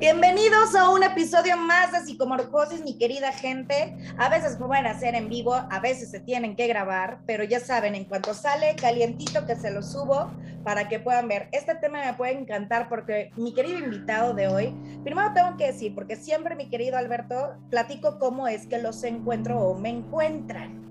Bienvenidos a un episodio más de Psicomorfosis, mi querida gente. A veces pueden hacer en vivo, a veces se tienen que grabar, pero ya saben, en cuanto sale calientito que se lo subo para que puedan ver. Este tema me puede encantar porque mi querido invitado de hoy, primero tengo que decir, porque siempre mi querido Alberto, platico cómo es que los encuentro o me encuentran.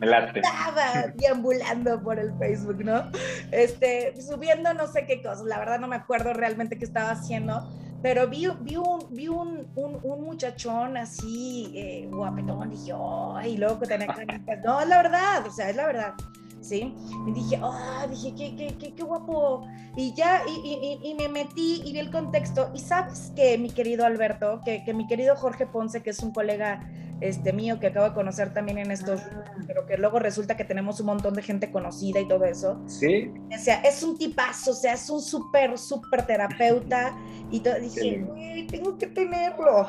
Me late. Estaba deambulando por el Facebook, ¿no? Este, subiendo no sé qué cosas, la verdad no me acuerdo realmente qué estaba haciendo, pero vi, vi, un, vi un, un, muchachón así, eh, guapetón, y dije, y luego que tenía No, es la verdad, o sea, es la verdad. ¿Sí? Y dije, ah, dije, qué, qué, qué, qué, guapo. Y ya, y, y, y, me metí y vi el contexto. Y sabes que, mi querido Alberto, que, que mi querido Jorge Ponce, que es un colega este mío que acabo de conocer también en estos, ah. pero que luego resulta que tenemos un montón de gente conocida y todo eso. Sí. O sea, es un tipazo, o sea, es un súper, súper terapeuta. Y todo, dije, güey, tengo que tenerlo.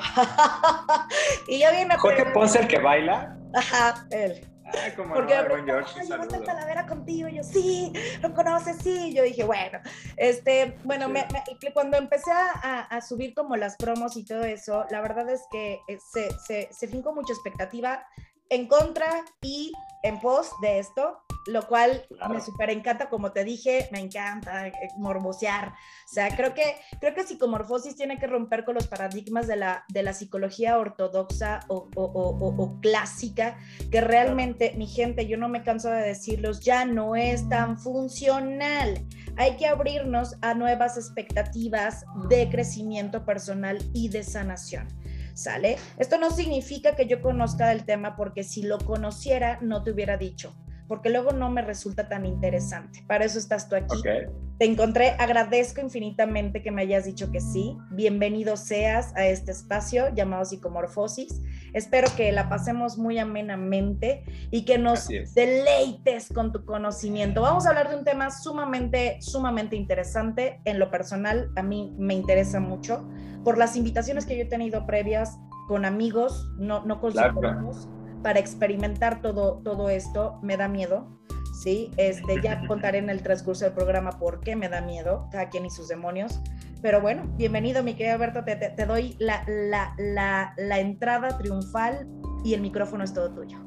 y ya viene. Jorge Ponce, el que baila. Ajá, él. Ay, como Porque no, buen George, yo Talavera contigo, yo sí, lo conoces, sí, yo dije, bueno, este, bueno, me, cuando empecé a, a, subir como las promos y todo eso, la verdad es que eh, se, se, se fincó mucha expectativa en contra y en pos de esto, lo cual me súper encanta, como te dije, me encanta eh, morbosear. O sea, creo que, creo que psicomorfosis tiene que romper con los paradigmas de la, de la psicología ortodoxa o, o, o, clásica, que realmente, mi gente, yo no me canso de decirlos, ya no es tan funcional. Hay que abrirnos a nuevas expectativas de crecimiento personal y de sanación. ¿Sale? Esto no significa que yo conozca del tema porque si lo conociera no te hubiera dicho porque luego no me resulta tan interesante. Para eso estás tú aquí. Te encontré, agradezco infinitamente que me hayas dicho que sí. Bienvenido seas a este espacio llamado Psicomorfosis. Espero que la pasemos muy amenamente y que nos deleites con tu conocimiento. Vamos a hablar de un tema sumamente, sumamente interesante. En lo personal, a mí me interesa mucho por las invitaciones que yo he tenido previas con amigos, no, no con psicólogos para experimentar todo, todo esto, me da miedo, ¿sí? Este, ya contaré en el transcurso del programa por qué me da miedo, cada quien y sus demonios. Pero bueno, bienvenido, mi querido Alberto, te, te, doy la, la, la, la, entrada triunfal y el micrófono es todo tuyo.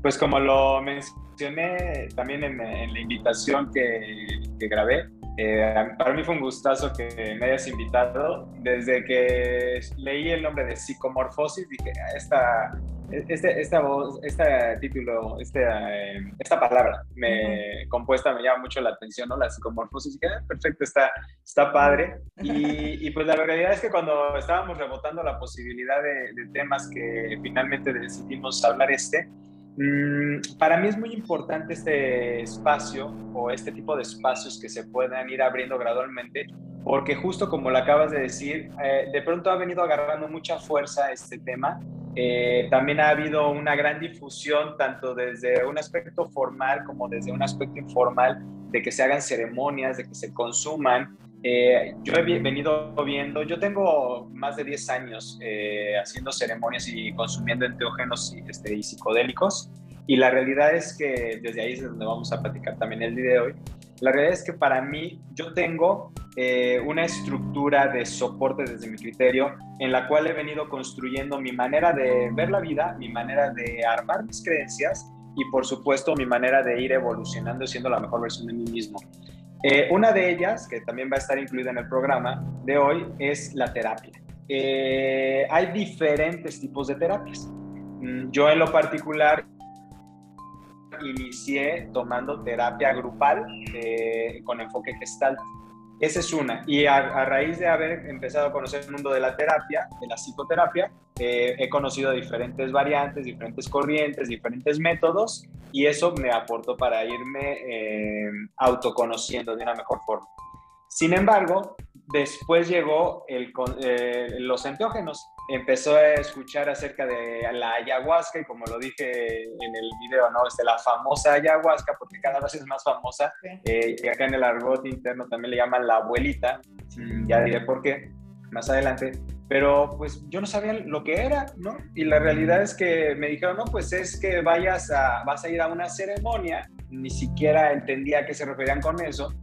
Pues como lo mencioné también en, en la invitación que, que grabé, eh, para mí fue un gustazo que me hayas invitado. Desde que leí el nombre de psicomorfosis, dije, ah, esta, este, esta voz, este título, este, eh, esta palabra me compuesta me llama mucho la atención, ¿no? La psicomorfosis. Dije, ah, perfecto, está, está padre. Y, y, pues la realidad es que cuando estábamos rebotando la posibilidad de, de temas que finalmente decidimos hablar este, Mm, para mí es muy importante este espacio o este tipo de espacios que se puedan ir abriendo gradualmente, porque justo como lo acabas de decir, eh, de pronto ha venido agarrando mucha fuerza este tema. Eh, también ha habido una gran difusión, tanto desde un aspecto formal como desde un aspecto informal, de que se hagan ceremonias, de que se consuman. Eh, yo he venido viendo, yo tengo más de 10 años eh, haciendo ceremonias y consumiendo enteógenos y, este, y psicodélicos y la realidad es que desde ahí es donde vamos a platicar también el día de hoy. La realidad es que para mí yo tengo eh, una estructura de soporte desde mi criterio en la cual he venido construyendo mi manera de ver la vida, mi manera de armar mis creencias y por supuesto mi manera de ir evolucionando siendo la mejor versión de mí mismo. Eh, una de ellas, que también va a estar incluida en el programa de hoy, es la terapia. Eh, hay diferentes tipos de terapias. Mm, yo en lo particular inicié tomando terapia grupal eh, con enfoque gestal. Esa es una. Y a, raíz de haber empezado a conocer el mundo de la terapia, de la psicoterapia, eh, he conocido diferentes variantes, diferentes corrientes, diferentes métodos y eso me aportó para irme eh, autoconociendo de una mejor forma. Sin embargo, después llegó el, eh, los enteógenos. Empezó a escuchar acerca de la ayahuasca y como lo dije en el video, ¿no? Este, la famosa ayahuasca, porque cada vez es más famosa. Eh, y acá en el argot interno también le llaman la abuelita. Ya diré por qué más adelante. Pero pues yo no sabía lo que era, ¿no? Y la realidad es que me dijeron, no, pues es que vayas a, vas a ir a una ceremonia. Ni siquiera entendía a qué se referían con eso.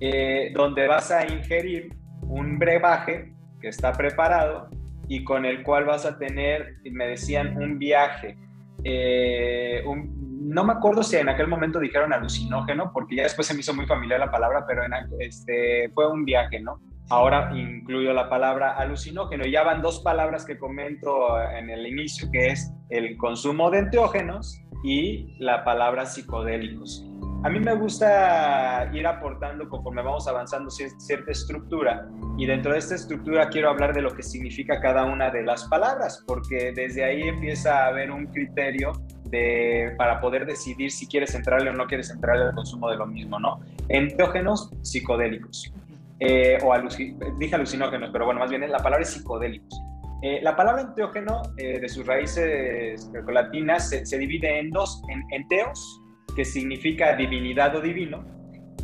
Eh, donde vas a ingerir un brebaje que está preparado y con el cual vas a tener, me decían, un viaje. Eh, no me acuerdo si en aquel momento dijeron alucinógeno, porque ya después se me hizo muy familiar la palabra, pero en, este, fue un viaje, ¿no? Ahora incluyo la palabra alucinógeno. Ya van dos palabras que comento en el inicio, que es el consumo de enteógenos y la palabra psicodélicos. A mí me gusta ir aportando conforme vamos avanzando cierta estructura y dentro de esta estructura quiero hablar de lo que significa cada una de las palabras, porque desde ahí empieza a haber un criterio de, para poder decidir si quieres entrarle o no quieres entrarle al consumo de lo mismo, ¿no? Enteógenos psicodélicos. Eh, o dije alucinógenos, pero bueno, más bien la palabra es psicodélicos. Eh, la palabra enteógeno, eh, de sus raíces grecolatinas, se, se divide en dos, en enteos, que significa divinidad o divino,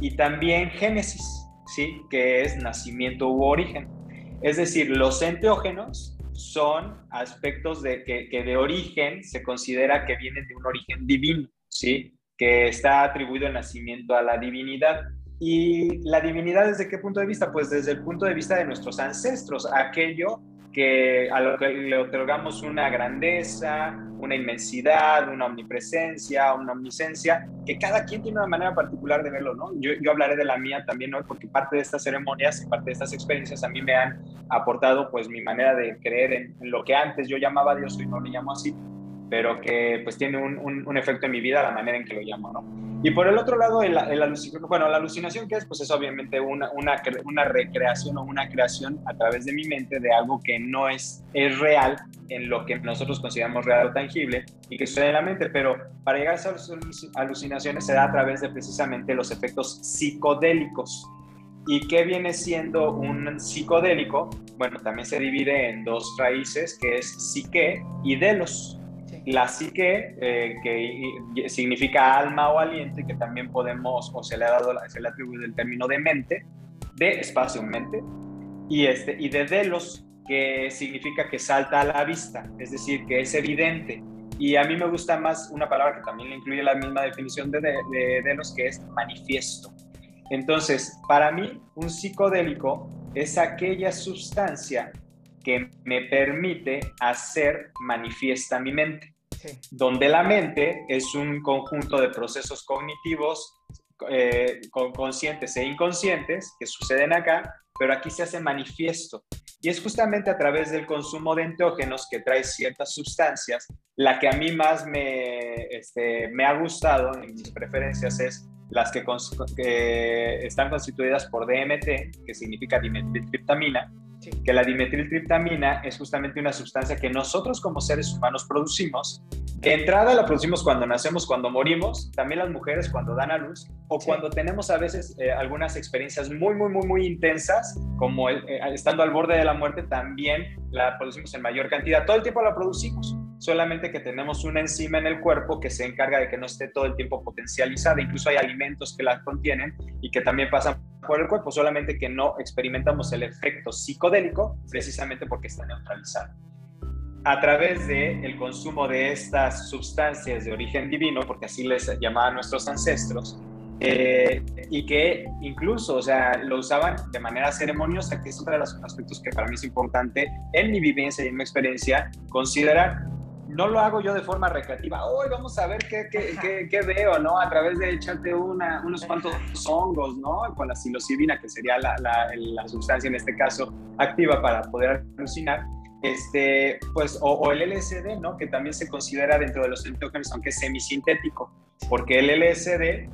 y también génesis, ¿sí? que es nacimiento u origen. Es decir, los enteógenos son aspectos de que, que, de origen se considera que vienen de un origen divino, ¿sí? que está atribuido el nacimiento a la divinidad. ¿Y la divinidad desde qué punto de vista? Pues desde el punto de vista de nuestros ancestros, aquello que a lo que le otorgamos una grandeza, una inmensidad, una omnipresencia, una omnisencia, que cada quien tiene una manera particular de verlo, ¿no? Yo, hablaré de la mía también, ¿no? Porque parte de estas ceremonias y parte de estas experiencias a mí me han aportado, pues, mi manera de creer en, lo que antes yo llamaba Dios, y no le llamo así, pero que, pues, tiene un, un, efecto en mi vida, la manera en que lo llamo, ¿no? Y por el otro lado, el, el, bueno, la alucinación que es, pues es obviamente una, una, una, recreación o una creación a través de mi mente de algo que no es, es real en lo que nosotros consideramos real o tangible y que sucede en la mente, pero para llegar a esas alucinaciones se da a través de precisamente los efectos psicodélicos. ¿Y qué viene siendo un psicodélico? Bueno, también se divide en dos raíces, que es psique y delos. La psique, eh, que significa alma o aliento, y que también podemos, o se le ha dado, se le ha atribuido el término de mente, de espacio mente, y, este, y de delos, que significa que salta a la vista, es decir, que es evidente. Y a mí me gusta más una palabra que también le incluye la misma definición de, de, delos, que es manifiesto. Entonces, para mí, un psicodélico es aquella sustancia que me permite hacer manifiesta mi mente donde la mente es un conjunto de procesos cognitivos eh, conscientes e inconscientes que suceden acá, pero aquí se hace manifiesto. Y es justamente a través del consumo de enteógenos que trae ciertas sustancias, la que a mí más me, este, ha gustado en mis preferencias es las que, están constituidas por DMT, que significa que la dimetiltriptamina es justamente una sustancia que nosotros como seres humanos producimos. De entrada la producimos cuando nacemos, cuando morimos, también las mujeres cuando dan a luz o cuando tenemos a veces eh, algunas experiencias muy, muy, muy, muy intensas, como eh, estando al borde de la muerte, también la producimos en mayor cantidad. Todo el tiempo la producimos solamente que tenemos una enzima en el cuerpo que se encarga de que no esté todo el tiempo potencializada. Incluso hay alimentos que la contienen y que también pasan por el cuerpo, solamente que no experimentamos el efecto psicodélico precisamente porque está neutralizado. A través del el consumo de estas sustancias de origen divino, porque así les llamaban nuestros ancestros, eh, y que incluso, o sea, lo usaban de manera ceremoniosa, que es uno de los aspectos que para mí es importante en mi vivencia y en mi experiencia, considerar no lo hago yo de forma recreativa. Hoy vamos a ver qué, qué, qué, veo, ¿no? A través de echarte una, unos cuantos hongos, ¿no? Con la psilocibina, que sería la, la, la, sustancia en este caso activa para poder alucinar. Este, pues, o, el LSD, ¿no? Que también se considera dentro de los enteógenos, aunque es semisintético, porque el LSD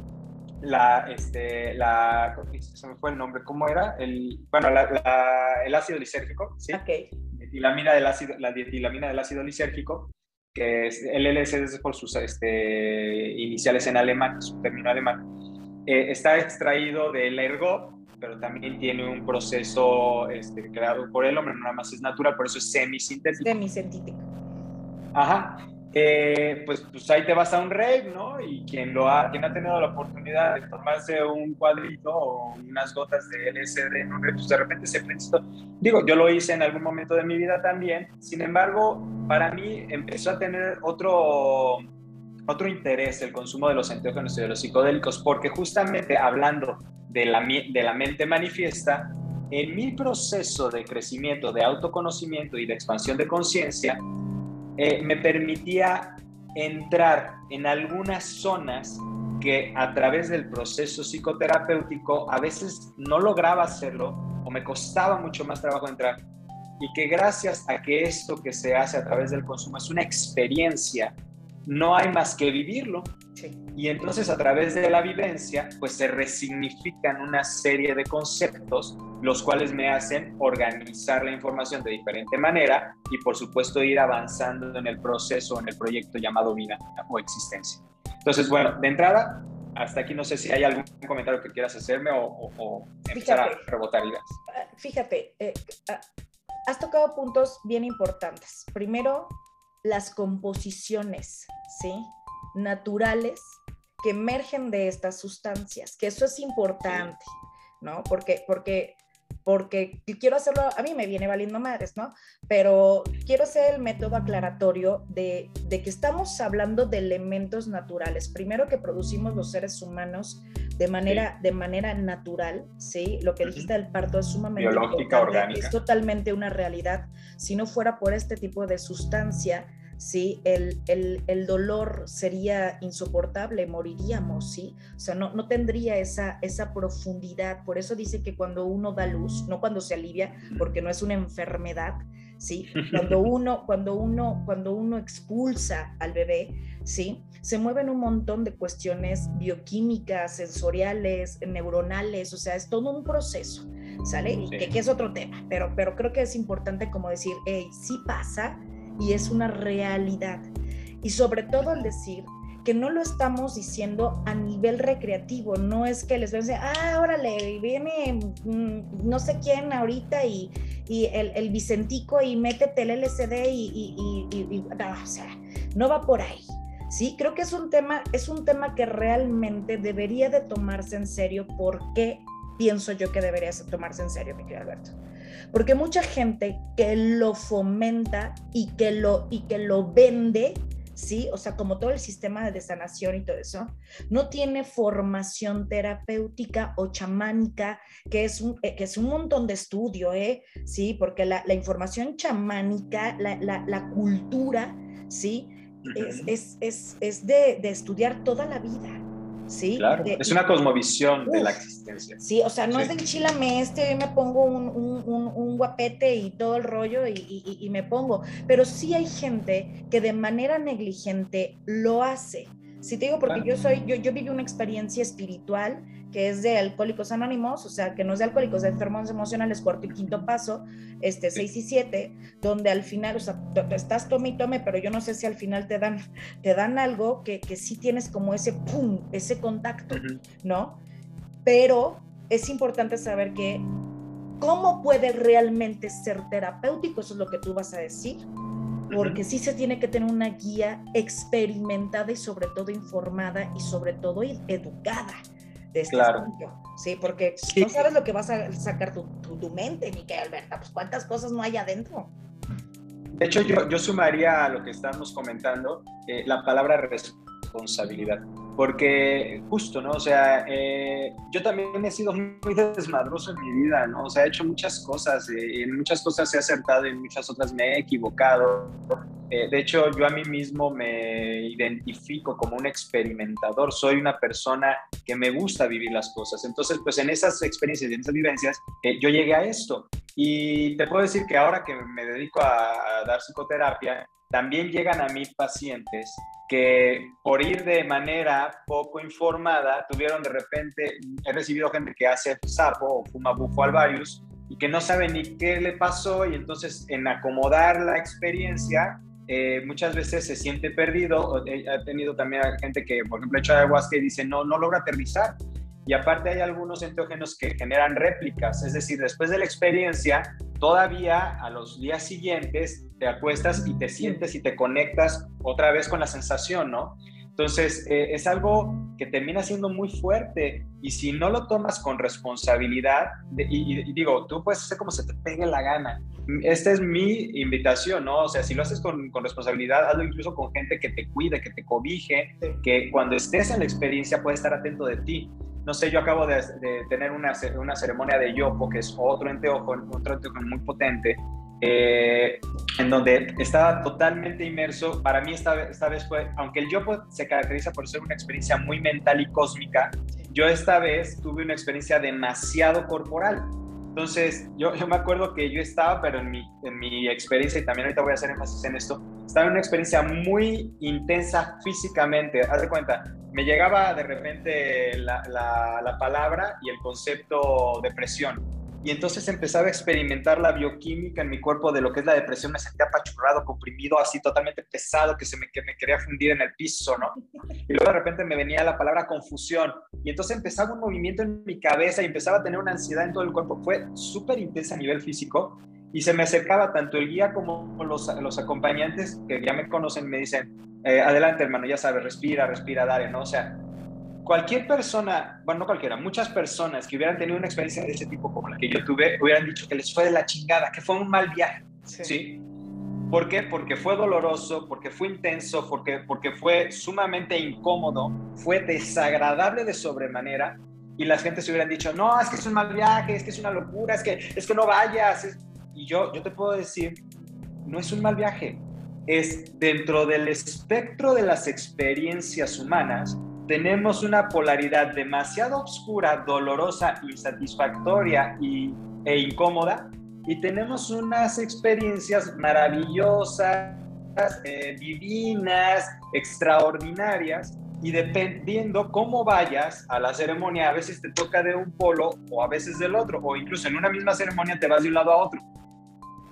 la, este, la, se me fue el nombre, ¿cómo era? El, bueno, el ácido lisérgico, ¿sí? Okay. del ácido, la dietilamina del ácido lisérgico que es el LSD por sus este, iniciales en alemán, su término alemán, eh, está extraído del ergot, pero también tiene un proceso este, creado por el hombre, no nada más es natural, por eso es semisintético. Semisintético. Ajá. Eh, pues, pues ahí te vas a un rave, ¿no? Y quien, lo ha, quien ha tenido la oportunidad de tomarse un cuadrito o unas gotas de LSD en un rave, pues de repente se prende. Digo, yo lo hice en algún momento de mi vida también, sin embargo, para mí empezó a tener otro, otro interés el consumo de los enteógenos y de los psicodélicos, porque justamente hablando de la, de la mente manifiesta, en mi proceso de crecimiento, de autoconocimiento y de expansión de conciencia, eh, me permitía entrar en algunas zonas que a través del proceso psicoterapéutico a veces no lograba hacerlo o me costaba mucho más trabajo entrar y que gracias a que esto que se hace a través del consumo es una experiencia, no hay más que vivirlo. Y entonces a través de la vivencia, pues se resignifican una serie de conceptos, los cuales me hacen organizar la información de diferente manera y por supuesto ir avanzando en el proceso, en el proyecto llamado vida o existencia. Entonces, bueno, de entrada, hasta aquí no sé si hay algún comentario que quieras hacerme o, empezar a rebotar ideas. Ah, fíjate, eh, ah, has tocado puntos bien importantes. Primero, las composiciones, ¿sí? Naturales que emergen de estas sustancias, que eso es importante, ¿no? Porque, porque porque quiero hacerlo, a mí me viene valiendo madres, ¿no? Pero quiero hacer el método aclaratorio de, que estamos hablando de elementos naturales, primero que producimos los seres humanos de manera, de manera natural, ¿sí? Lo que dijiste del parto es sumamente biológica, orgánica. Es totalmente una realidad. Si no fuera por este tipo de sustancia, ¿sí? El, el, dolor sería insoportable, moriríamos, ¿sí? O sea, no, no tendría esa, esa profundidad. Por eso dice que cuando uno da luz, no cuando se alivia, porque no es una enfermedad, ¿sí? Cuando uno, cuando uno, cuando uno expulsa al bebé, ¿sí? Se mueven un montón de cuestiones bioquímicas, sensoriales, neuronales, o sea, es todo un proceso, ¿sale? Y que, que, es otro tema, pero, pero creo que es importante como decir, hey, sí pasa, y es una realidad. Y sobre todo el decir que no lo estamos diciendo a nivel recreativo, no es que les vean decir, ah, órale, viene mm, no sé quién ahorita y, y el, Vicentico y métete el LCD y, y, no, o sea, no va por ahí. Sí, creo que es un tema, es un tema que realmente debería de tomarse en serio. ¿Por qué pienso yo que debería tomarse en serio, mi querido Alberto? Porque mucha gente que lo fomenta y que lo, y que lo vende, ¿sí? O sea, como todo el sistema de sanación y todo eso, no tiene formación terapéutica o chamánica, que es un, eh, que es un montón de estudio, ¿eh? Sí, porque la, la información chamánica, la, la, la cultura, ¿sí? Es, es, es, es de, de estudiar toda la vida. ¿Sí? Claro, es una cosmovisión de la existencia. Sí, o sea, no es del chilame este, yo me pongo un, un, un, guapete y todo el rollo y, y, me pongo, pero sí hay gente que de manera negligente lo hace. Sí te digo porque yo soy, yo, yo viví una experiencia espiritual que es de Alcohólicos Anónimos, o sea, que no es de alcohólicos, de enfermos emocionales, cuarto y quinto paso, este, seis y siete, donde al final, o sea, estás tome y tome, pero yo no sé si al final te dan, te dan algo que, que sí tienes como ese pum, ese contacto, ¿no? Pero es importante saber que cómo puede realmente ser terapéutico, eso es lo que tú vas a decir, porque sí se tiene que tener una guía experimentada y sobre todo informada y sobre todo educada de este claro. Sí, porque no sabes lo que vas a sacar tu, tu, mente, Miquel Alberta, pues cuántas cosas no hay adentro. De hecho, yo, yo sumaría a lo que estamos comentando eh, la palabra responsabilidad, porque justo, ¿no? O sea, eh, yo también he sido muy desmadroso en mi vida, ¿no? O sea, he hecho muchas cosas, eh, en muchas cosas he acertado, en muchas otras me he equivocado, eh, de hecho, yo a mí mismo me identifico como un experimentador, soy una persona que me gusta vivir las cosas. Entonces, pues en esas experiencias y en esas vivencias, eh, yo llegué a esto. Y te puedo decir que ahora que me dedico a dar psicoterapia, también llegan a mí pacientes que por ir de manera poco informada, tuvieron de repente, he recibido gente que hace sapo o fuma bufo alvarius y que no sabe ni qué le pasó y entonces en acomodar la experiencia eh, muchas veces se siente perdido. He tenido también gente que, por ejemplo, hecho ayahuasca y dice, no, no logra aterrizar. Y aparte hay algunos enteógenos que generan réplicas, es decir, después de la experiencia, todavía a los días siguientes te acuestas y te sientes y te conectas otra vez con la sensación, ¿no? Entonces, eh, es algo que termina siendo muy fuerte y si no lo tomas con responsabilidad, y, digo, tú puedes hacer como se te pegue la gana. Esta es mi invitación, ¿no? O sea, si lo haces con, con responsabilidad, hazlo incluso con gente que te cuide, que te cobije, que cuando estés en la experiencia puede estar atento de ti. No sé, yo acabo de, tener una, una, ceremonia de yopo, que es otro enteojo, otro enteojo muy potente, eh, en donde estaba totalmente inmerso. Para mí esta, esta vez fue, aunque el yopo se caracteriza por ser una experiencia muy mental y cósmica, yo esta vez tuve una experiencia demasiado corporal. Entonces, yo, yo me acuerdo que yo estaba, pero en mi, en mi experiencia, y también ahorita voy a hacer énfasis en esto, estaba en una experiencia muy intensa físicamente. Haz de cuenta, me llegaba de repente la, la, la palabra y el concepto de presión. Y entonces empezaba a experimentar la bioquímica en mi cuerpo de lo que es la depresión, me sentía apachurrado, comprimido, así totalmente pesado, que se me, que me quería fundir en el piso, ¿no? Y luego de repente me venía la palabra confusión, y entonces empezaba un movimiento en mi cabeza y empezaba a tener una ansiedad en todo el cuerpo, fue súper intensa a nivel físico, y se me acercaba tanto el guía como los, los acompañantes que ya me conocen, me dicen, eh, adelante hermano, ya sabes, respira, respira, dale, ¿no? O sea, cualquier persona, bueno, no cualquiera, muchas personas que hubieran tenido una experiencia de ese tipo como la que yo tuve, hubieran dicho que les fue de la chingada, que fue un mal viaje. Sí. ¿Por qué? Porque fue doloroso, porque fue intenso, porque, porque fue sumamente incómodo, fue desagradable de sobremanera y las gente se hubieran dicho, no, es que es un mal viaje, es que es una locura, es que, es que no vayas. Y yo, yo te puedo decir, no es un mal viaje, es dentro del espectro de las experiencias humanas, tenemos una polaridad demasiado oscura, dolorosa, insatisfactoria y, e incómoda, y tenemos unas experiencias maravillosas, eh, divinas, extraordinarias, y dependiendo cómo vayas a la ceremonia, a veces te toca de un polo o a veces del otro, o incluso en una misma ceremonia te vas de un lado a otro,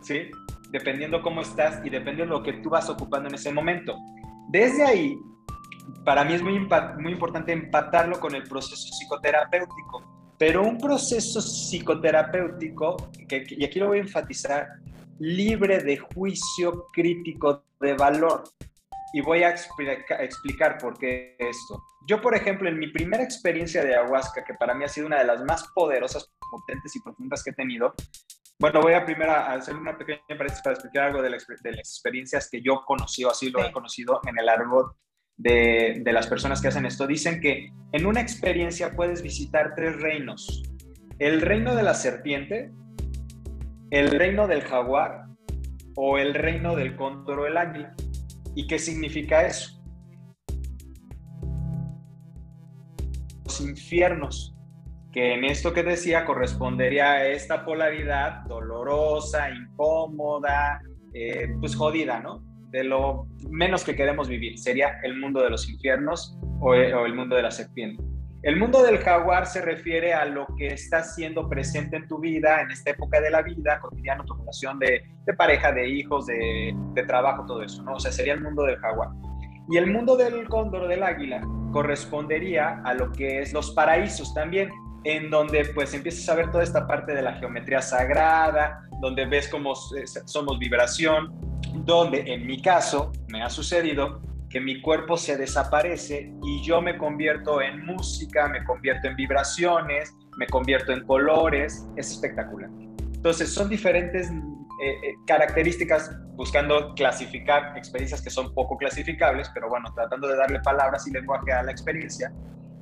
¿sí? Dependiendo cómo estás y dependiendo de lo que tú vas ocupando en ese momento. Desde ahí para mí es muy, muy importante empatarlo con el proceso psicoterapéutico. Pero un proceso psicoterapéutico, que, y aquí lo voy a enfatizar, libre de juicio crítico de valor. Y voy a explicar por qué esto. Yo, por ejemplo, en mi primera experiencia de ayahuasca, que para mí ha sido una de las más poderosas, potentes y profundas que he tenido, bueno, voy a primero hacer una pequeña paréntesis para explicar algo de, las experiencias que yo conocí, o así lo he conocido en el argot de, las personas que hacen esto, dicen que en una experiencia puedes visitar tres reinos. El reino de la serpiente, el reino del jaguar o el reino del cóndor o el águila. ¿Y qué significa eso? Los infiernos, que en esto que decía correspondería a esta polaridad dolorosa, incómoda, eh, pues jodida, ¿no? de lo menos que queremos vivir. Sería el mundo de los infiernos o, el mundo de la serpiente. El mundo del jaguar se refiere a lo que está siendo presente en tu vida, en esta época de la vida, cotidiano, tu relación de, pareja, de hijos, de, de, trabajo, todo eso, ¿no? O sea, sería el mundo del jaguar. Y el mundo del cóndor, del águila, correspondería a lo que es los paraísos también, en donde pues empiezas a ver toda esta parte de la geometría sagrada, donde ves cómo somos vibración, donde en mi caso me ha sucedido que mi cuerpo se desaparece y yo me convierto en música, me convierto en vibraciones, me convierto en colores, es espectacular. Entonces son diferentes eh, eh, características buscando clasificar experiencias que son poco clasificables, pero bueno, tratando de darle palabras y lenguaje a la experiencia,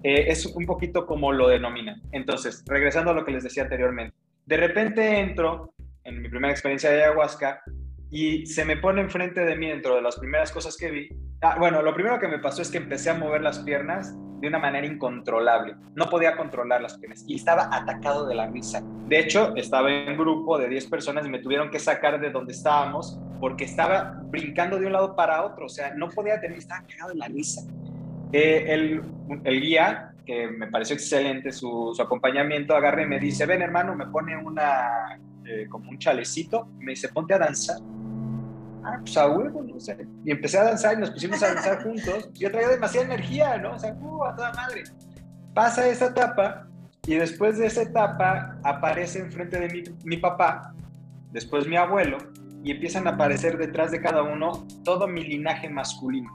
eh, es un poquito como lo denominan. Entonces, regresando a lo que les decía anteriormente, de repente entro en mi primera experiencia de ayahuasca y se me pone enfrente de mí dentro de las primeras cosas que vi. Ah, bueno, lo primero que me pasó es que empecé a mover las piernas de una manera incontrolable. No podía controlar las piernas y estaba atacado de la risa. De hecho, estaba en un grupo de 10 personas y me tuvieron que sacar de donde estábamos porque estaba brincando de un lado para otro. O sea, no podía tener, estaba cagado de la risa. Eh, el, el, guía, que me pareció excelente su, su acompañamiento, agarre y me dice, ven hermano, me pone una, eh, como un chalecito, me dice, ponte a danzar ah, pues a huevo, ¿no? Sea, y empecé a danzar y nos pusimos a danzar juntos. Yo traía demasiada energía, ¿no? O sea, uh, a toda madre. Pasa esa etapa y después de esa etapa aparece enfrente de mí mi papá, después mi abuelo, y empiezan a aparecer detrás de cada uno todo mi linaje masculino.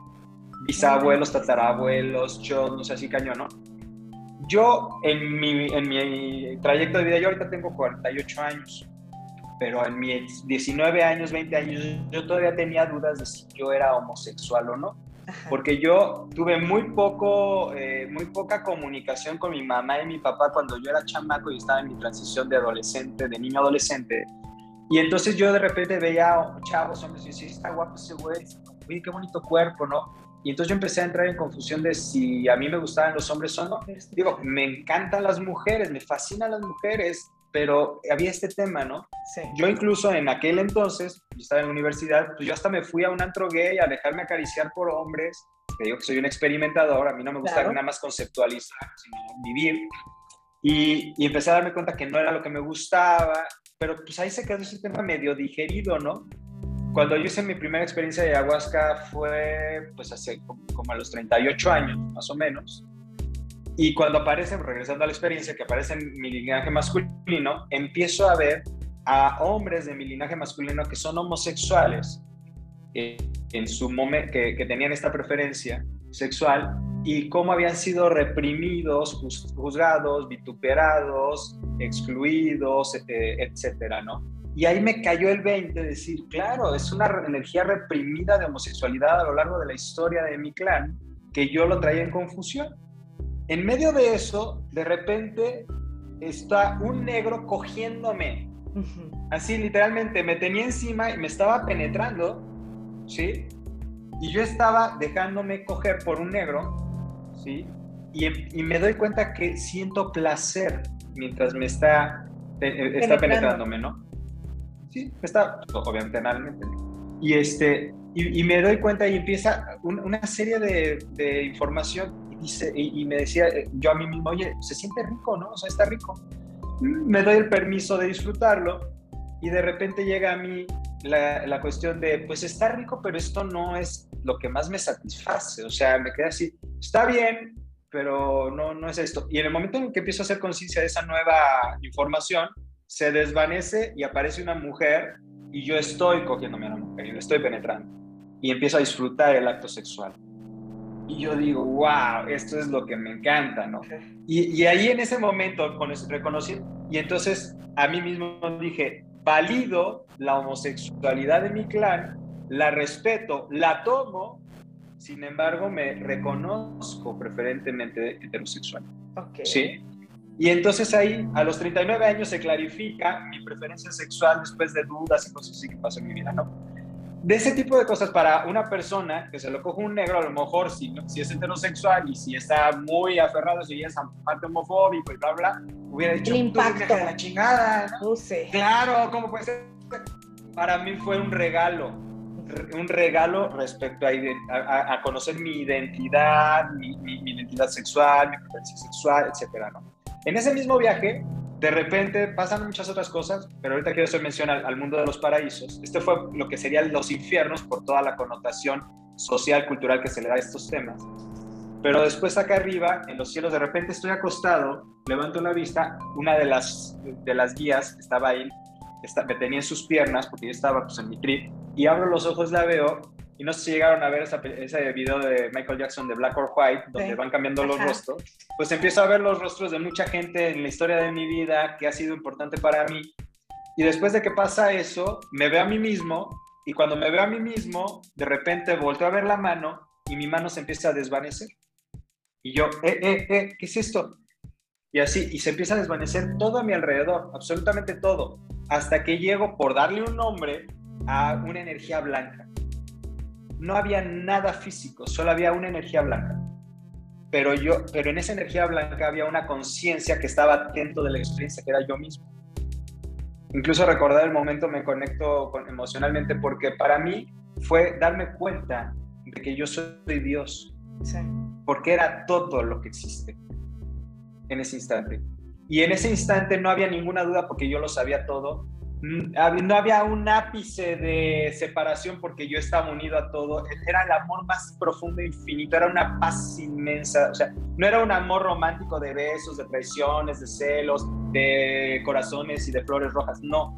Bisabuelos, tatarabuelos, yo, no sé, así cañón, ¿no? Yo en mi, en mi trayecto de vida, yo ahorita tengo 48 años pero en mis 19 años, 20 años, yo todavía tenía dudas de si yo era homosexual o no. porque yo tuve muy poco, eh, muy poca comunicación con mi mamá y mi papá cuando yo era chamaco y estaba en mi transición de adolescente, de niño adolescente. Y entonces yo de repente veía chavos, hombres, y decía, está guapo ese güey, uy, qué bonito cuerpo, ¿no? Y entonces yo empecé a entrar en confusión de si a mí me gustaban los hombres o no. Digo, me encantan las mujeres, me fascinan las mujeres, pero había este tema, ¿no? Sí. Yo incluso en aquel entonces, yo estaba en la universidad, pues yo hasta me fui a un antro gay a dejarme acariciar por hombres, te digo que soy un experimentador, a mí no me gusta nada más conceptualizar, sino vivir. Y, y, empecé a darme cuenta que no era lo que me gustaba, pero pues ahí se quedó ese tema medio digerido, ¿no? Cuando yo hice mi primera experiencia de ayahuasca fue pues hace como a los 38 años, más o menos. Y cuando aparece, regresando a la experiencia, que aparece en mi linaje masculino, empiezo a ver a hombres de mi linaje masculino que son homosexuales, eh, en su momento, que, que, tenían esta preferencia sexual, y cómo habían sido reprimidos, juzgados, vituperados, excluidos, eh, etcétera, ¿no? Y ahí me cayó el 20 de decir, claro, es una energía reprimida de homosexualidad a lo largo de la historia de mi clan, que yo lo traía en confusión. En medio de eso, de repente, está un negro cogiéndome. Así, literalmente, me tenía encima y me estaba penetrando, ¿sí? Y yo estaba dejándome coger por un negro, ¿sí? Y, y me doy cuenta que siento placer mientras me está, eh, está penetrándome, ¿no? Sí, está, obviamente analmente. Y, este, y, me doy cuenta y empieza una serie de, de información y, dice, y, me decía eh, yo a mí mismo, oye, se siente rico, ¿no? O sea, está rico. Me doy el permiso de disfrutarlo y de repente llega a mí la, la, cuestión de, pues está rico, pero esto no es lo que más me satisface. O sea, me queda así, está bien, pero no, no es esto. Y en el momento en que empiezo a hacer conciencia de esa nueva información, se desvanece y aparece una mujer y yo estoy cogiéndome a una mujer y le estoy penetrando y empiezo a disfrutar el acto sexual. Y yo digo, wow, esto es lo que me encanta, ¿no? Y, y ahí en ese momento con reconocí, y entonces a mí mismo dije, valido la homosexualidad de mi clan, la respeto, la tomo, sin embargo me reconozco preferentemente heterosexual. Okay. ¿Sí? Y entonces ahí, a los 39 años, se clarifica mi preferencia sexual después de dudas y cosas así que pasó en mi vida, ¿no? De ese tipo de cosas, para una persona que se lo coge un negro, a lo mejor si, si es heterosexual y si está muy aferrado, si es parte homofóbico y bla, bla, hubiera dicho, El impacto. de la chingada, ¿no? Puse. Claro, ¿cómo puede ser? Para mí fue un regalo, un regalo respecto a, a, conocer mi identidad, mi, mi, mi, identidad sexual, mi preferencia sexual, etcétera, ¿no? En ese mismo viaje, de repente pasan muchas otras cosas, pero ahorita quiero hacer mención al, mundo de los paraísos. Este fue lo que serían los infiernos por toda la connotación social, cultural que se le da a estos temas. Pero después acá arriba, en los cielos, de repente estoy acostado, levanto la vista, una de las, de las guías estaba ahí, me tenía en sus piernas, porque yo estaba pues, en mi trip, y abro los ojos, la veo, y no sé si llegaron a ver ese video de Michael Jackson de Black or White, donde van cambiando los rostros. Pues empiezo a ver los rostros de mucha gente en la historia de mi vida que ha sido importante para mí. Y después de que pasa eso, me veo a mí mismo. Y cuando me veo a mí mismo, de repente volteo a ver la mano y mi mano se empieza a desvanecer. Y yo, eh, eh, eh, ¿qué es esto? Y así, y se empieza a desvanecer todo a mi alrededor, absolutamente todo, hasta que llego por darle un nombre a una energía blanca no había nada físico, solo había una energía blanca. Pero, yo, pero en esa energía blanca había una conciencia que estaba atento de la experiencia, que era yo mismo. Incluso recordar el momento me conecto con, emocionalmente porque para mí fue darme cuenta de que yo soy Dios. Porque era todo lo que existe en ese instante. Y en ese instante no había ninguna duda porque yo lo sabía todo no había un ápice de separación porque yo estaba unido a todo, era el amor más profundo e infinito, era una paz inmensa, o sea, no era un amor romántico de besos, de traiciones, de celos, de corazones y de flores rojas, no,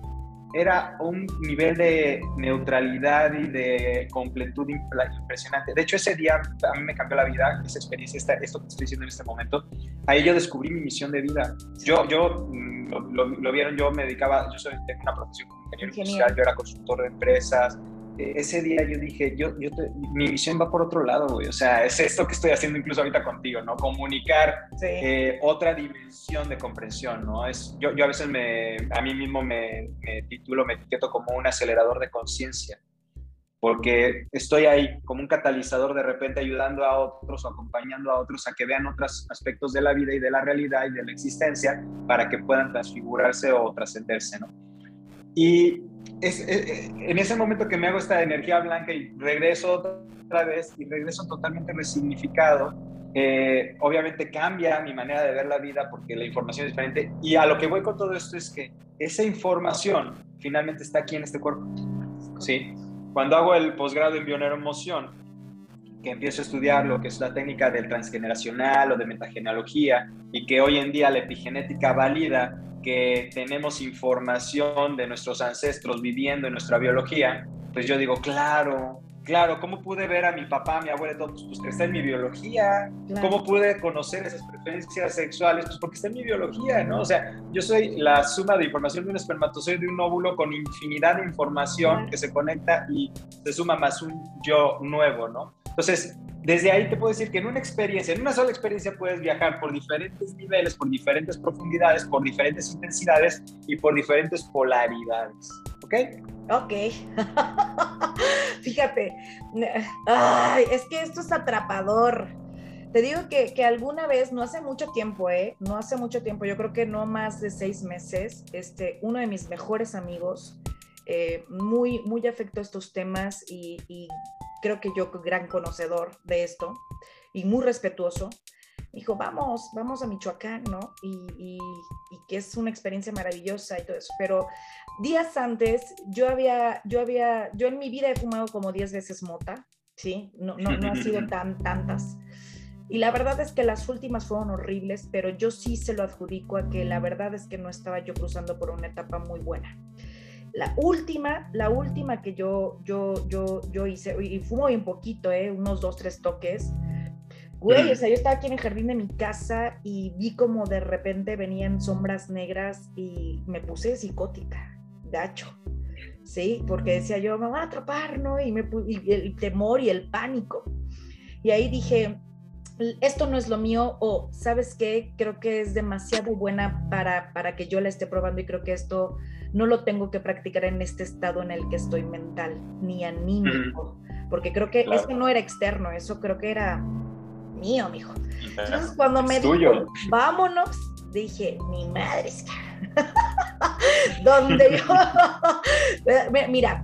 era un nivel de neutralidad y de completud impresionante. De hecho, ese día a mí me cambió la vida, esa experiencia, esto que estoy diciendo en este momento. Ahí yo descubrí mi misión de vida. Yo, yo mm, lo, vieron, yo me dedicaba, yo soy, tengo una profesión como ingeniero industrial, yo era consultor de empresas, ese día yo dije, yo, yo mi visión va por otro lado, güey. O sea, es esto que estoy haciendo incluso ahorita contigo, ¿no? Comunicar eh, otra dimensión de comprensión, ¿no? Es, yo, yo a veces me, a mí mismo me, me titulo, me etiqueto como un acelerador de conciencia porque estoy ahí como un catalizador de repente ayudando a otros o acompañando a otros a que vean otros aspectos de la vida y de la realidad y de la existencia para que puedan transfigurarse o trascenderse, ¿no? Y es, eh, eh, en ese momento que me hago esta energía blanca y regreso otra vez y regreso totalmente resignificado, eh, obviamente cambia mi manera de ver la vida porque la información es diferente y a lo que voy con todo esto es que esa información finalmente está aquí en este cuerpo, ¿sí? Cuando hago el posgrado en bioneuroemoción, que empiezo a estudiar lo que es la técnica del transgeneracional o de metagenealogía y que hoy en día la epigenética valida que tenemos información de nuestros ancestros viviendo en nuestra biología, pues yo digo, claro, claro, ¿cómo pude ver a mi papá, a mi abuela, todos? Pues que está en mi biología. ¿Cómo pude conocer esas preferencias sexuales? Pues porque está en mi biología, ¿no? O sea, yo soy la suma de información de un espermatozoide, de un óvulo con infinidad de información que se conecta y se suma más un yo nuevo, ¿no? Entonces, desde ahí te puedo decir que en una experiencia, en una sola experiencia puedes viajar por diferentes niveles, por diferentes profundidades, por diferentes intensidades y por diferentes polaridades. ¿Ok? Ok. Fíjate, es que esto es atrapador. Te digo que, que, alguna vez, no hace mucho tiempo, ¿eh? No hace mucho tiempo, yo creo que no más de seis meses, este, uno de mis mejores amigos, eh, muy, muy afecto a estos temas y, y, creo que yo gran conocedor de esto y muy respetuoso, dijo, vamos, vamos a Michoacán, ¿no? Y, y, y, que es una experiencia maravillosa y todo eso. Pero días antes, yo había, yo había, yo en mi vida he fumado como 10 veces mota, ¿sí? No, no, no han sido tan, tantas. Y la verdad es que las últimas fueron horribles, pero yo sí se lo adjudico a que la verdad es que no estaba yo cruzando por una etapa muy buena. La última, la última que yo, yo, yo, yo hice, y fumo un poquito, ¿eh? unos dos, tres toques, Güey, o sea, yo estaba aquí en el jardín de mi casa y vi como de repente venían sombras negras y me puse psicótica, gacho, ¿sí? Porque decía yo, me va a atrapar, ¿no? Y, me, y el temor y el pánico. Y ahí dije, esto no es lo mío o, ¿sabes qué? Creo que es demasiado buena para, para que yo la esté probando y creo que esto no lo tengo que practicar en este estado en el que estoy mental, ni anímico, porque creo que eso no era externo, eso creo que era mío, mijo. Entonces, cuando me dijo, vámonos, dije, mi madre es Donde yo. Mira,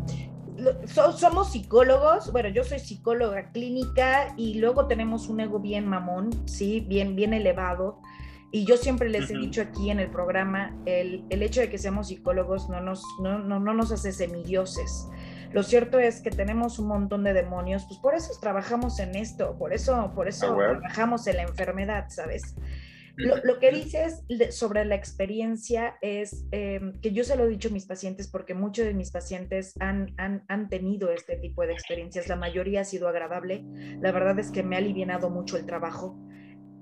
somos psicólogos, bueno, yo soy psicóloga clínica y luego tenemos un ego bien mamón, sí, bien, bien elevado. Y yo siempre les he dicho aquí en el programa, el, el hecho de que seamos psicólogos no nos, no, no, no nos hace semidioses. Lo cierto es que tenemos un montón de demonios, pues por eso trabajamos en esto, por eso, por eso ah, trabajamos en la enfermedad, ¿sabes? Lo, que dices sobre la experiencia es em, que yo se lo he dicho a mis pacientes porque muchos de mis pacientes han, han, han, tenido este tipo de experiencias. La mayoría ha sido agradable. La verdad es que me ha aliviado mucho el trabajo.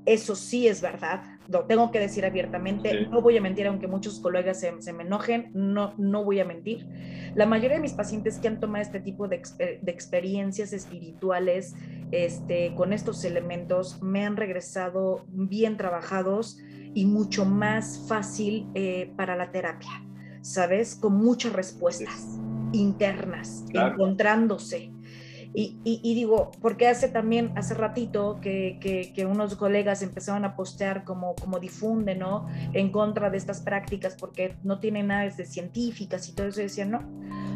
Eso sí es verdad, lo tengo que decir abiertamente, no voy a mentir, aunque muchos colegas se, me enojen, no, no voy a mentir. La mayoría de mis pacientes que han tomado este tipo de, de experiencias espirituales este, con estos elementos me han regresado bien trabajados y mucho más fácil eh, para la terapia, ¿sabes? Con muchas respuestas internas, encontrándose. Y, y, digo, porque hace también, hace ratito que, que, unos colegas empezaron a postear como, como difunden, ¿no? En contra de estas prácticas porque no tienen nada de científicas y todo eso, decían, no.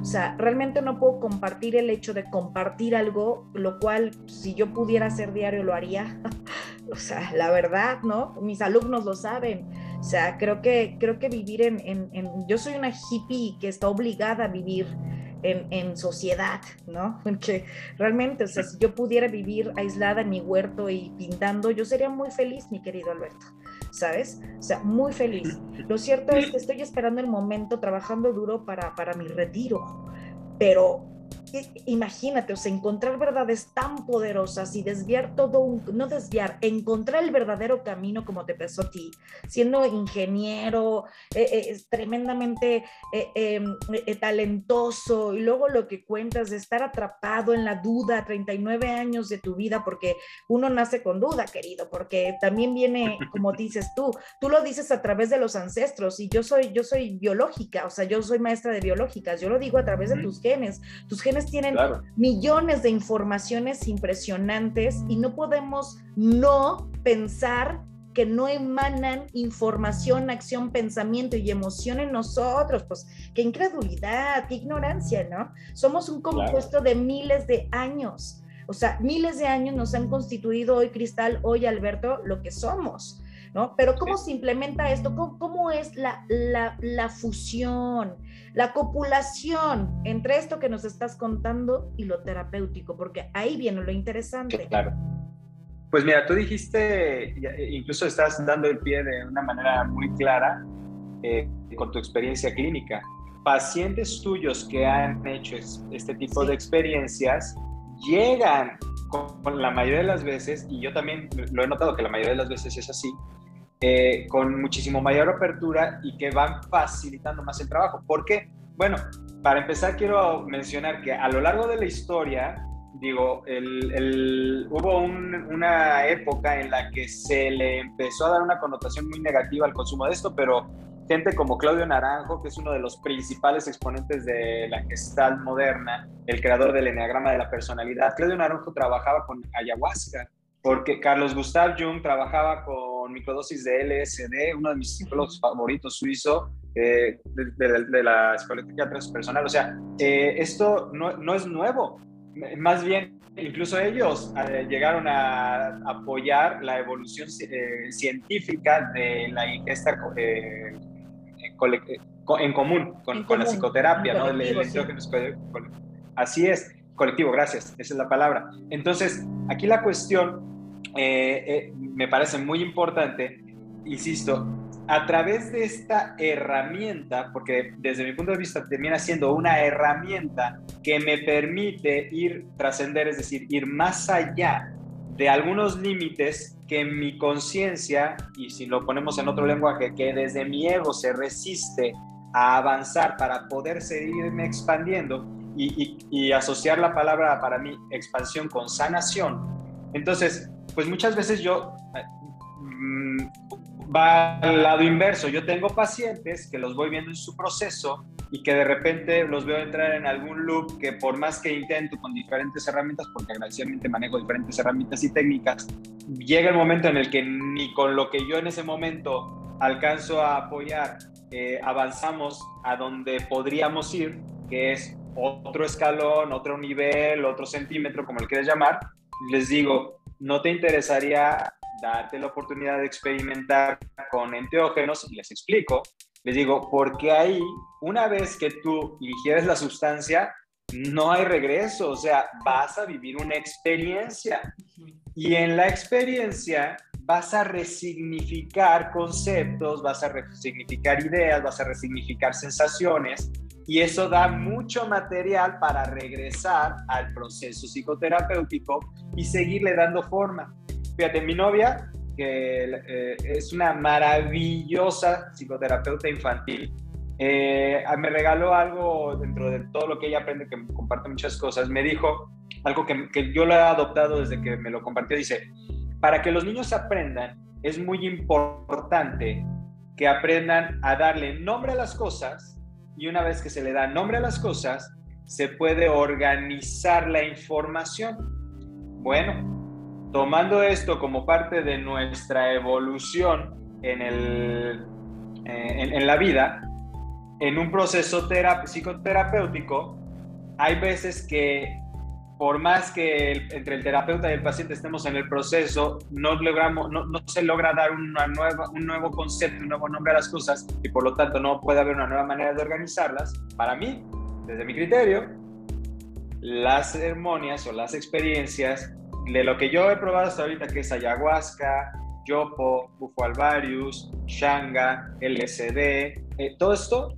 O sea, realmente no puedo compartir el hecho de compartir algo, lo cual si yo pudiera hacer diario lo haría. o sea, la verdad, ¿no? Mis alumnos lo saben. O sea, creo que, creo que vivir en, en, en yo soy una hippie que está obligada a vivir en, sociedad, ¿no? Porque realmente, o sea, si yo pudiera vivir aislada en mi huerto y pintando, yo sería muy feliz, mi querido Alberto, ¿sabes? O sea, muy feliz. Lo cierto es que estoy esperando el momento, trabajando duro para, para mi retiro, pero imagínate, o sea, encontrar verdades tan poderosas y desviar todo un, no desviar, encontrar el verdadero camino como te pasó a ti, siendo ingeniero, eh, eh, tremendamente eh, em, talentoso, y luego lo que cuentas de estar atrapado en la duda, 39 años de tu vida, porque uno nace con duda, querido, porque también viene, como dices tú, tú lo dices a través de los ancestros, y yo soy, yo soy biológica, o sea, yo soy maestra de biológicas, yo lo digo a través de tus genes, tus genes tienen millones de informaciones impresionantes y no podemos no pensar que no emanan información, acción, pensamiento y emoción en nosotros. Pues qué incredulidad, qué ignorancia, ¿no? Somos un compuesto de miles de años. O sea, miles de años nos han constituido hoy, Cristal, hoy, Alberto, lo que somos. ¿No? Pero ¿cómo se implementa esto? ¿Cómo, es la, la, fusión, la copulación entre esto que nos estás contando y lo terapéutico? Porque ahí viene lo interesante. Claro. Pues mira, tú dijiste, incluso estás dando el pie de una manera muy clara eh, con tu experiencia clínica. Pacientes tuyos que han hecho este tipo de experiencias llegan con, la mayoría de las veces, y yo también lo he notado que la mayoría de las veces es así, eh, con muchísimo mayor apertura y que van facilitando más el trabajo. ¿Por qué? Bueno, para empezar quiero mencionar que a lo largo de la historia, digo, hubo una época en la que se le empezó a dar una connotación muy negativa al consumo de esto, pero gente como Claudio Naranjo, que es uno de los principales exponentes de la Gestalt moderna, el creador del Enneagrama de la Personalidad, Claudio Naranjo trabajaba con ayahuasca, porque Carlos Gustav Jung trabajaba con microdosis de LSD, uno de mis psicólogos favoritos suizo, eh, de, la Escuela de Personal. O sea, eh, esto no, no, es nuevo. Más bien, incluso ellos eh, llegaron a apoyar la evolución científica de la ingesta en común con, la psicoterapia, ¿no? Así es, colectivo, gracias, esa es la palabra. Entonces, aquí la cuestión eh, eh, me parece muy importante, insisto, a través de esta herramienta, porque desde mi punto de vista termina siendo una herramienta que me permite ir trascender, es decir, ir más allá de algunos límites que mi conciencia, y si lo ponemos en otro lenguaje, que desde mi ego se resiste a avanzar para poder seguirme expandiendo y, y asociar la palabra para mí expansión con sanación. Entonces, pues muchas veces yo mm, va al lado inverso. Yo tengo pacientes que los voy viendo en su proceso y que de repente los veo entrar en algún loop que por más que intento con diferentes herramientas, porque agradecidamente manejo diferentes herramientas y técnicas, llega el momento en el que ni con lo que yo en ese momento alcanzo a apoyar, eh, avanzamos a donde podríamos ir, que es otro escalón, otro nivel, otro centímetro, como le quieras llamar. Les digo, ¿no te interesaría darte la oportunidad de experimentar con enteógenos? Les explico. Les digo, porque ahí, una vez que tú ingieres la sustancia, no hay regreso, o sea, vas a vivir una experiencia. Y en la experiencia vas a resignificar conceptos, vas a resignificar ideas, vas a resignificar sensaciones, y eso da mucho material para regresar al proceso psicoterapéutico y seguirle dando forma. Fíjate, mi novia, que eh, es una maravillosa psicoterapeuta infantil, eh, me regaló algo dentro de todo lo que ella aprende, que comparte muchas cosas. Me dijo algo que, que yo lo he adoptado desde que me lo compartió. Dice, para que los niños aprendan, es muy importante que aprendan a darle nombre a las cosas y una vez que se le da nombre a las cosas, se puede organizar la información. Bueno, tomando esto como parte de nuestra evolución en, el, eh, en, la vida, en un proceso psicoterapéutico, hay veces que por más que entre el terapeuta y el paciente estemos en el proceso, no, logramos, no, no, se logra dar una nueva, un nuevo concepto, un nuevo nombre a las cosas y por lo tanto no puede haber una nueva manera de organizarlas. Para mí, desde mi criterio, las ceremonias o las experiencias de lo que yo he probado hasta ahorita, que es ayahuasca, yopo, bufo alvarius, shanga, LSD, eh, todo esto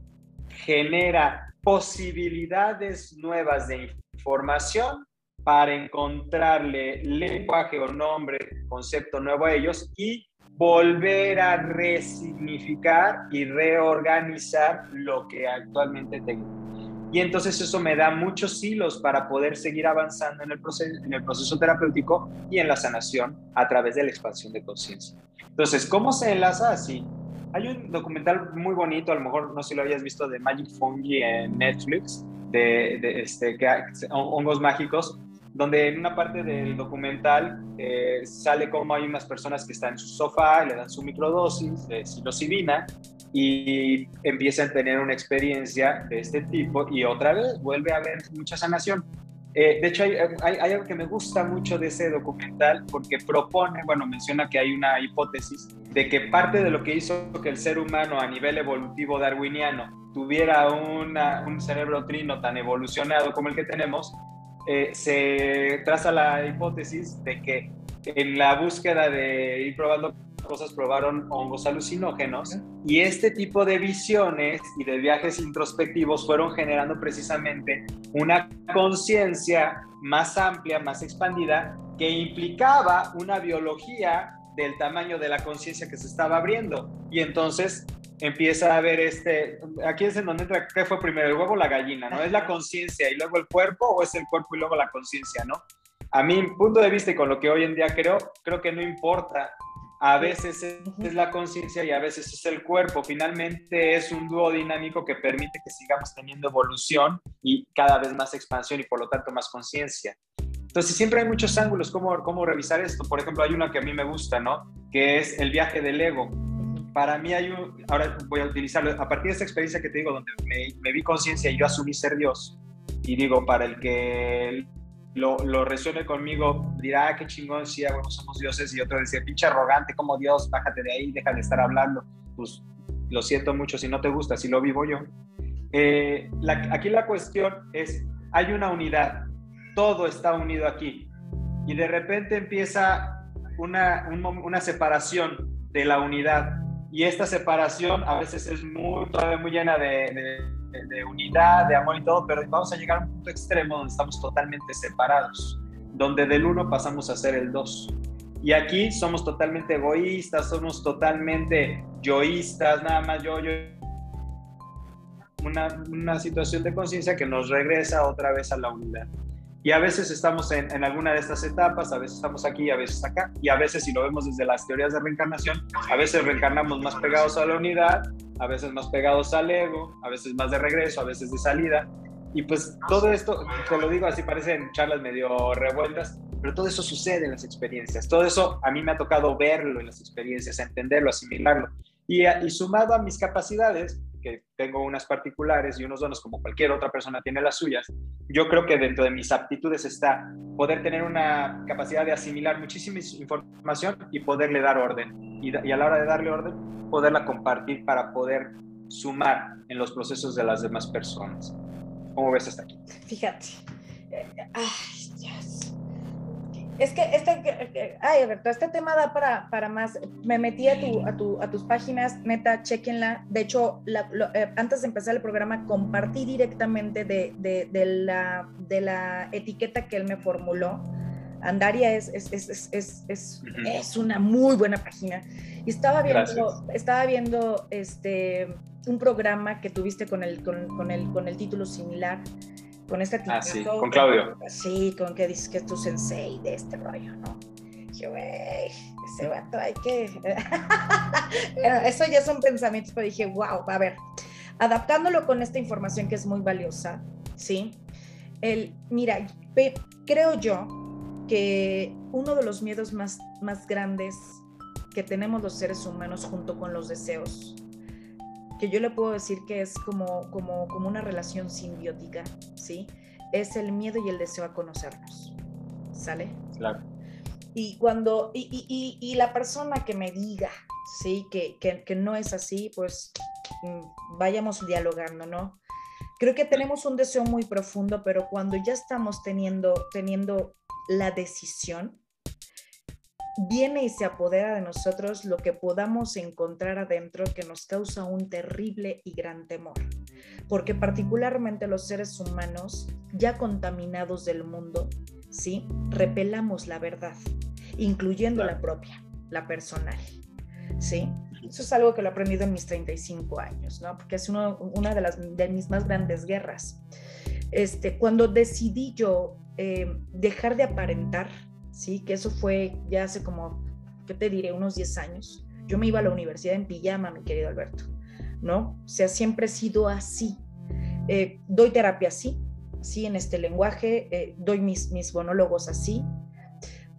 genera posibilidades nuevas de información para encontrarle lenguaje o nombre, concepto nuevo a ellos y volver a resignificar y reorganizar lo que actualmente tengo. Y entonces eso me da muchos hilos para poder seguir avanzando en el, proceso, en el proceso terapéutico y en la sanación a través de la expansión de conciencia. Entonces, ¿cómo se enlaza así? Hay un documental muy bonito, a lo mejor no sé si lo hayas visto, de Magic Fungi en Netflix, de, de este, hongos mágicos, donde en una parte del documental eh, sale como hay unas personas que están en su sofá, le dan su microdosis de psilocibina y empiezan a tener una experiencia de este tipo y otra vez vuelve a haber mucha sanación. Eh, de hecho, hay, hay, algo que me gusta mucho de ese documental porque propone, bueno, menciona que hay una hipótesis de que parte de lo que hizo que el ser humano a nivel evolutivo darwiniano tuviera una, un cerebro trino tan evolucionado como el que tenemos, eh, se traza la hipótesis de que en la búsqueda de ir probando cosas probaron hongos alucinógenos y este tipo de visiones y de viajes introspectivos fueron generando precisamente una conciencia más amplia, más expandida, que implicaba una biología del tamaño de la conciencia que se estaba abriendo. Y entonces empieza a haber este, aquí es en donde entra, ¿qué fue primero, el huevo o la gallina? ¿No es la conciencia y luego el cuerpo o es el cuerpo y luego la conciencia, ¿no? A mi punto de vista y con lo que hoy en día creo, creo que no importa a veces es la conciencia y a veces es el cuerpo. Finalmente es un dúo dinámico que permite que sigamos teniendo evolución y cada vez más expansión y por lo tanto más conciencia. Entonces siempre hay muchos ángulos cómo, cómo revisar esto. Por ejemplo, hay una que a mí me gusta, ¿no? Que es el viaje del ego. Para mí hay un, ahora voy a utilizarlo, a partir de esta experiencia que te digo, donde me, me vi conciencia y yo asumí ser Dios, y digo, para el que lo, lo conmigo, dirá, ah, qué chingón, sí, bueno, somos dioses, y otro dice, pinche arrogante, como Dios, bájate de ahí, deja de estar hablando. Pues lo siento mucho si no te gusta, si lo vivo yo. Eh, aquí la cuestión es, hay una unidad, todo está unido aquí, y de repente empieza una, una separación de la unidad, y esta separación a veces es muy, todavía muy llena de de, unidad, de amor y todo, pero vamos a llegar a un punto extremo donde estamos totalmente separados, donde del uno pasamos a ser el dos. Y aquí somos totalmente egoístas, somos totalmente yoístas, nada más yo, yo. Una, una situación de conciencia que nos regresa otra vez a la unidad. Y a veces estamos en, alguna de estas etapas, a veces estamos aquí, a veces acá, y a veces si lo vemos desde las teorías de reencarnación, a veces reencarnamos más pegados a la unidad a veces más pegados al ego, a veces más de regreso, a veces de salida. Y pues todo esto, te lo digo así, parecen charlas medio revueltas, pero todo eso sucede en las experiencias. Todo eso a mí me ha tocado verlo en las experiencias, entenderlo, asimilarlo. Y sumado a mis capacidades, que tengo unas particulares y unos dones como cualquier otra persona tiene las suyas, yo creo que dentro de mis aptitudes está poder tener una capacidad de asimilar muchísima información y poderle dar orden. Y, a la hora de darle orden, poderla compartir para poder sumar en los procesos de las demás personas. ¿Cómo ves hasta aquí? Fíjate. Eh, ay, Dios. Es que este, ay, Alberto, este tema da para, para más. Me metí a, tu, a, tu, a tus páginas, neta, chequenla. De hecho, eh, antes de empezar el programa, compartí directamente de, de, de, la, de la etiqueta que él me formuló Andaria es, es, es, es, es, una muy buena página. Y estaba viendo, estaba viendo este, un programa que tuviste con el, con, el, con el título similar, con este título. Ah, sí, con Claudio. Sí, con que dices que es tu sensei de este rollo, ¿no? Dije, güey, ese vato hay que... bueno, eso ya son pensamientos, pero dije, wow, a ver, adaptándolo con esta información que es muy valiosa, ¿sí? El, mira, creo yo que uno de los miedos más, más grandes que tenemos los seres humanos junto con los deseos, que yo le puedo decir que es como, como, como una relación simbiótica, ¿sí? Es el miedo y el deseo a conocernos, ¿sale? Claro. Y cuando, y, y, y, la persona que me diga, ¿sí? Que, que, que no es así, pues mm, vayamos dialogando, ¿no? Creo que tenemos un deseo muy profundo, pero cuando ya estamos teniendo, teniendo la decisión, viene y se apodera de nosotros lo que podamos encontrar adentro que nos causa un terrible y gran temor. porque particularmente los seres humanos ya contaminados del mundo, ¿sí? Repelamos la verdad, incluyendo la propia, la personal, ¿sí? Eso es algo que lo he aprendido en mis 35 años, ¿no? Porque es una de, las, de mis más grandes guerras. Este, cuando decidí yo eh, dejar de aparentar, ¿sí? Que eso fue ya hace como, ¿qué te diré? Unos 10 años. Yo me iba a la universidad en pijama, mi querido Alberto, ¿no? O sea, siempre he sido así. Eh, doy terapia así, sí, en este lenguaje, eh, doy mis, mis monólogos así,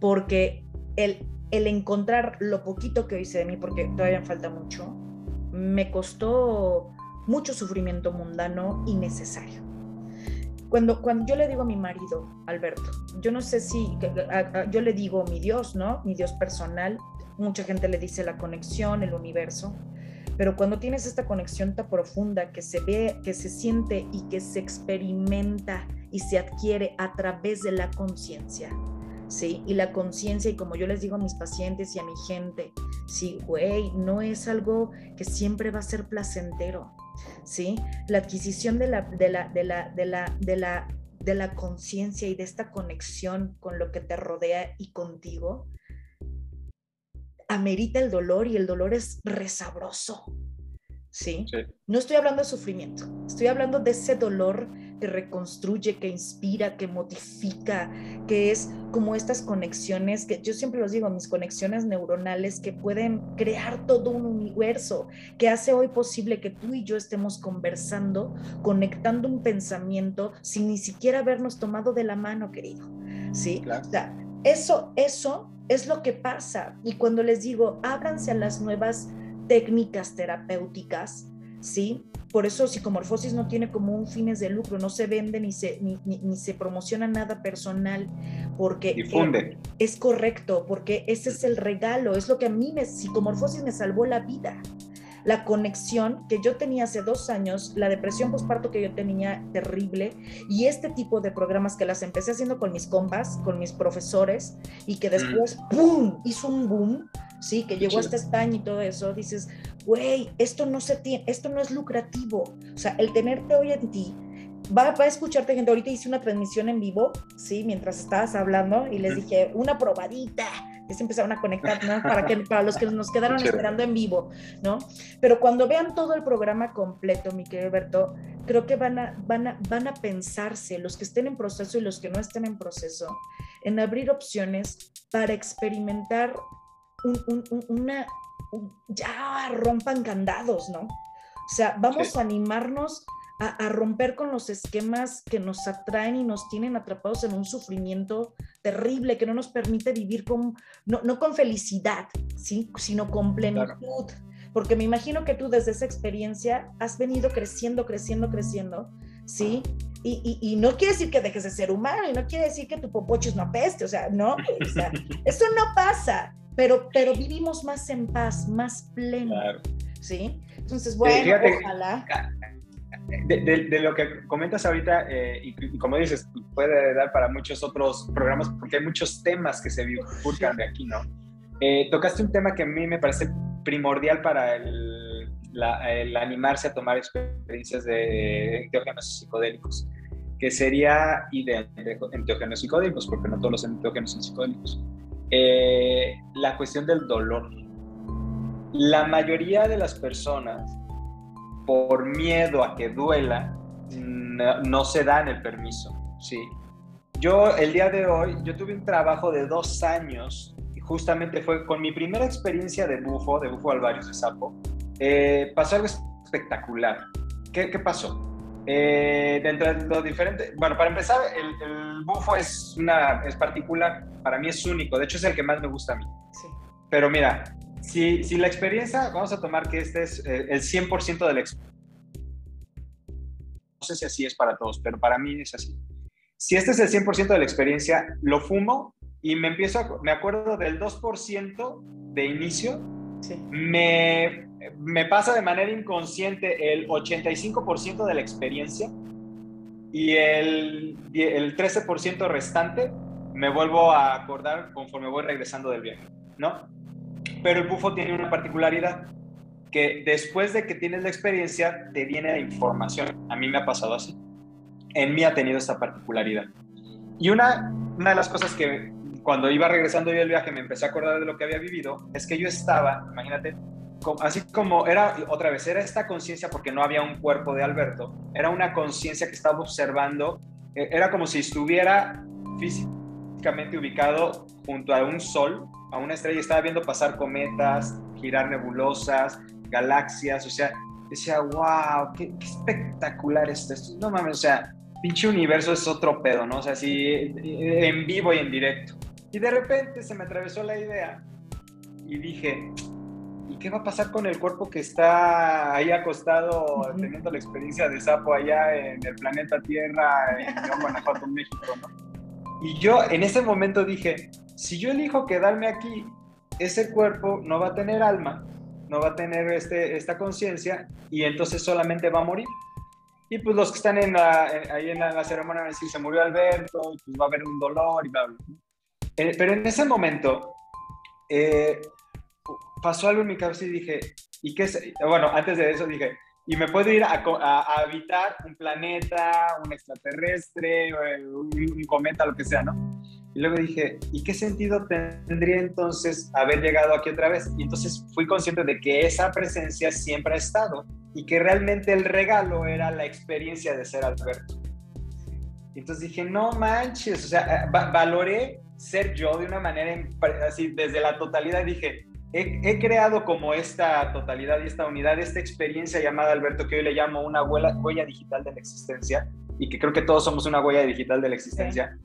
porque el, el encontrar lo poquito que hice de mí, porque todavía falta mucho, me costó mucho sufrimiento mundano innecesario. Cuando, cuando yo le digo a mi marido, Alberto, yo no sé si, yo le digo mi Dios, ¿no? Mi Dios personal, mucha gente le dice la conexión, el universo, pero cuando tienes esta conexión tan profunda que se ve, que se siente y que se experimenta y se adquiere a través de la conciencia, ¿sí? Y la conciencia, y como yo les digo a mis pacientes y a mi gente, sí, güey, no es algo que siempre va a ser placentero, ¿sí? La adquisición de la, de la, de la, de la, de la, de la conciencia y de esta conexión con lo que te rodea y contigo, amerita el dolor y el dolor es resabroso, ¿sí? No estoy hablando de sufrimiento, estoy hablando de ese dolor que reconstruye, que inspira, que modifica, que es como estas conexiones, que yo siempre los digo, mis conexiones neuronales que pueden crear todo un universo, que hace hoy posible que tú y yo estemos conversando, conectando un pensamiento sin ni siquiera habernos tomado de la mano, querido. ¿Sí? O sea, eso, eso es lo que pasa. Y cuando les digo, ábranse a las nuevas técnicas terapéuticas, ¿sí? Por eso psicomorfosis no tiene como un fines de lucro, no se vende ni se, ni, se promociona nada personal, porque Difunde. es correcto, porque ese es el regalo, es lo que a mí me, psicomorfosis me salvó la vida. La conexión que yo tenía hace dos años, la depresión postparto que yo tenía terrible, y este tipo de programas que las empecé haciendo con mis compas, con mis profesores, y que después, ¡pum!, hizo un boom, sí, que llegó hasta España y todo eso, dices, güey, esto no se tiene, esto no es lucrativo. O sea, el tenerte hoy en ti, va, va, a escucharte gente. Ahorita hice una transmisión en vivo, sí, mientras estabas hablando, y les dije, una probadita. Y se empezaron a conectar, ¿no? Para, que, para los que nos quedaron esperando en vivo, ¿no? Pero cuando vean todo el programa completo, mi querido Berto, creo que van a, van, a, van a pensarse, los que estén en proceso y los que no estén en proceso, en abrir opciones para experimentar una, ya rompan candados, ¿no? O sea, vamos a animarnos a, romper con los esquemas que nos atraen y nos tienen atrapados en un sufrimiento terrible que no nos permite vivir con, no, con felicidad, ¿sí? sino con plenitud. Porque me imagino que tú desde esa experiencia has venido creciendo, creciendo, creciendo, ¿sí? Y, y, no quiere decir que dejes de ser humano y no quiere decir que tu popocho es una peste, o sea, no, o sea, eso no pasa pero, pero vivimos más en paz, más pleno. ¿Sí? Entonces, bueno, ojalá. De, lo que comentas ahorita, eh, y, como dices, puede dar para muchos otros programas, porque hay muchos temas que se bifurcan de aquí, ¿no? Eh, tocaste un tema que a mí me parece primordial para el, el animarse a tomar experiencias de enteógenos psicodélicos, que sería, y de enteógenos psicodélicos, porque no todos los enteógenos son psicodélicos, eh, la cuestión del dolor. La mayoría de las personas, por miedo a que duela, no, se dan el permiso. ¿sí? Yo el día de hoy, yo tuve un trabajo de dos años y justamente fue con mi primera experiencia de bufo, de bufo alvarius de sapo, eh, pasó algo espectacular. ¿Qué, qué pasó? Eh, dentro de lo diferente, bueno, para empezar, el, bufo es, una, es particular, para mí es único, de hecho es el que más me gusta a mí. Pero mira, si, si la experiencia, vamos a tomar que este es eh, el 100% de la experiencia. No sé si así es para todos, pero para mí es así. Si este es el 100% de la experiencia, lo fumo y me empiezo, me acuerdo del 2% de inicio, me me pasa de manera inconsciente el 85% de la experiencia y el, el 13% restante me vuelvo a acordar conforme voy regresando del viaje, ¿no? Pero el bufo tiene una particularidad. que después de que tienes la experiencia, te viene la información. A mí me ha pasado así. En mí ha tenido esta particularidad. Y una, una de las cosas que cuando iba regresando yo del viaje me empecé a acordar de lo que había vivido, es que yo estaba, imagínate, así como era, otra vez, era esta conciencia porque no había un cuerpo de Alberto, era una conciencia que estaba observando, eh, era como si estuviera físicamente ubicado junto a un sol, a una estrella, estaba viendo pasar cometas, girar nebulosas, galaxias, o sea, decía, wow, qué, espectacular es esto. No mames, o sea, pinche universo es otro pedo, ¿no? O sea, así en vivo y en directo. Y de repente se me atravesó la idea y dije, ¿y qué va a pasar con el cuerpo que está ahí acostado teniendo la experiencia de sapo allá en el planeta Tierra, en Guanajuato, México, ¿no? Y yo en ese momento dije, si yo elijo quedarme aquí, ese cuerpo no va a tener alma, no va a tener este, esta conciencia y entonces solamente va a morir. Y pues los que están en ahí en la, ceremonia van a decir, se murió Alberto, pues va a haber un dolor y bla, bla. Eh, pero en ese momento eh, pasó algo en mi cabeza y dije, ¿y qué es? Bueno, antes de eso dije, ¿y me puedo ir a, habitar un planeta, un extraterrestre, un, un cometa, lo que sea, ¿no? Y luego dije, ¿y qué sentido tendría entonces haber llegado aquí otra vez? Y entonces fui consciente de que esa presencia siempre ha estado y que realmente el regalo era la experiencia de ser Alberto. Entonces dije, no manches, o sea, eh, valoré ser yo de una manera así, desde la totalidad dije, he, creado como esta totalidad y esta unidad, esta experiencia llamada Alberto, que hoy le llamo una huella, huella digital de la existencia, y que creo que todos somos una huella digital de la existencia.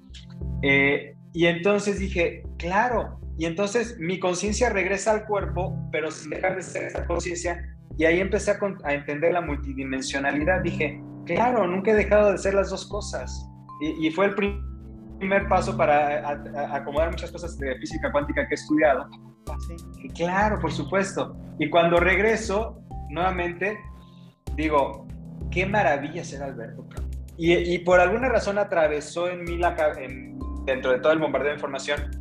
Eh, y entonces dije, claro, y entonces mi conciencia regresa al cuerpo, pero sin dejar de ser esa conciencia, y ahí empecé a, a, entender la multidimensionalidad. Dije, claro, nunca he dejado de ser las dos cosas. Y, y fue el primer paso para acomodar muchas cosas de física cuántica que he estudiado. Claro, por supuesto. Y cuando regreso, nuevamente, digo, qué maravilla ser Alberto. Y, y por alguna razón atravesó en mí la, en, dentro de todo el bombardeo de información,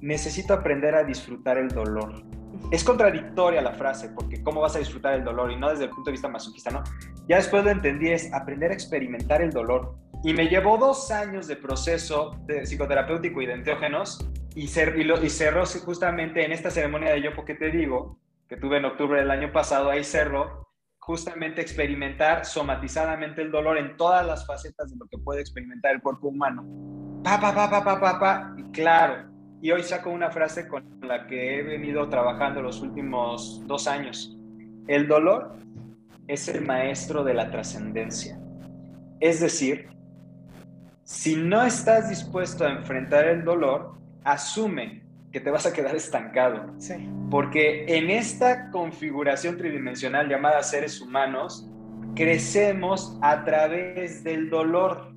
necesito aprender a disfrutar el dolor. Es contradictoria la frase, porque ¿cómo vas a disfrutar el dolor? Y no desde el punto de vista masoquista, ¿no? Ya después lo entendí, es aprender a experimentar el dolor. Y me llevó dos años de proceso de psicoterapéutico y de enteógenos, y, cer y, cerró justamente en esta ceremonia de Yopo que te digo, que tuve en octubre del año pasado, ahí cerró justamente experimentar somatizadamente el dolor en todas las facetas de lo que puede experimentar el cuerpo humano pa, pa, pa, pa, pa, pa, pa, y claro. Y hoy saco una frase con la que he venido trabajando los últimos dos años. El dolor es el maestro de la trascendencia. Es decir, si no estás dispuesto a enfrentar el dolor, asume que te vas a quedar estancado. Sí. Porque en esta configuración tridimensional llamada seres humanos, crecemos a través del dolor.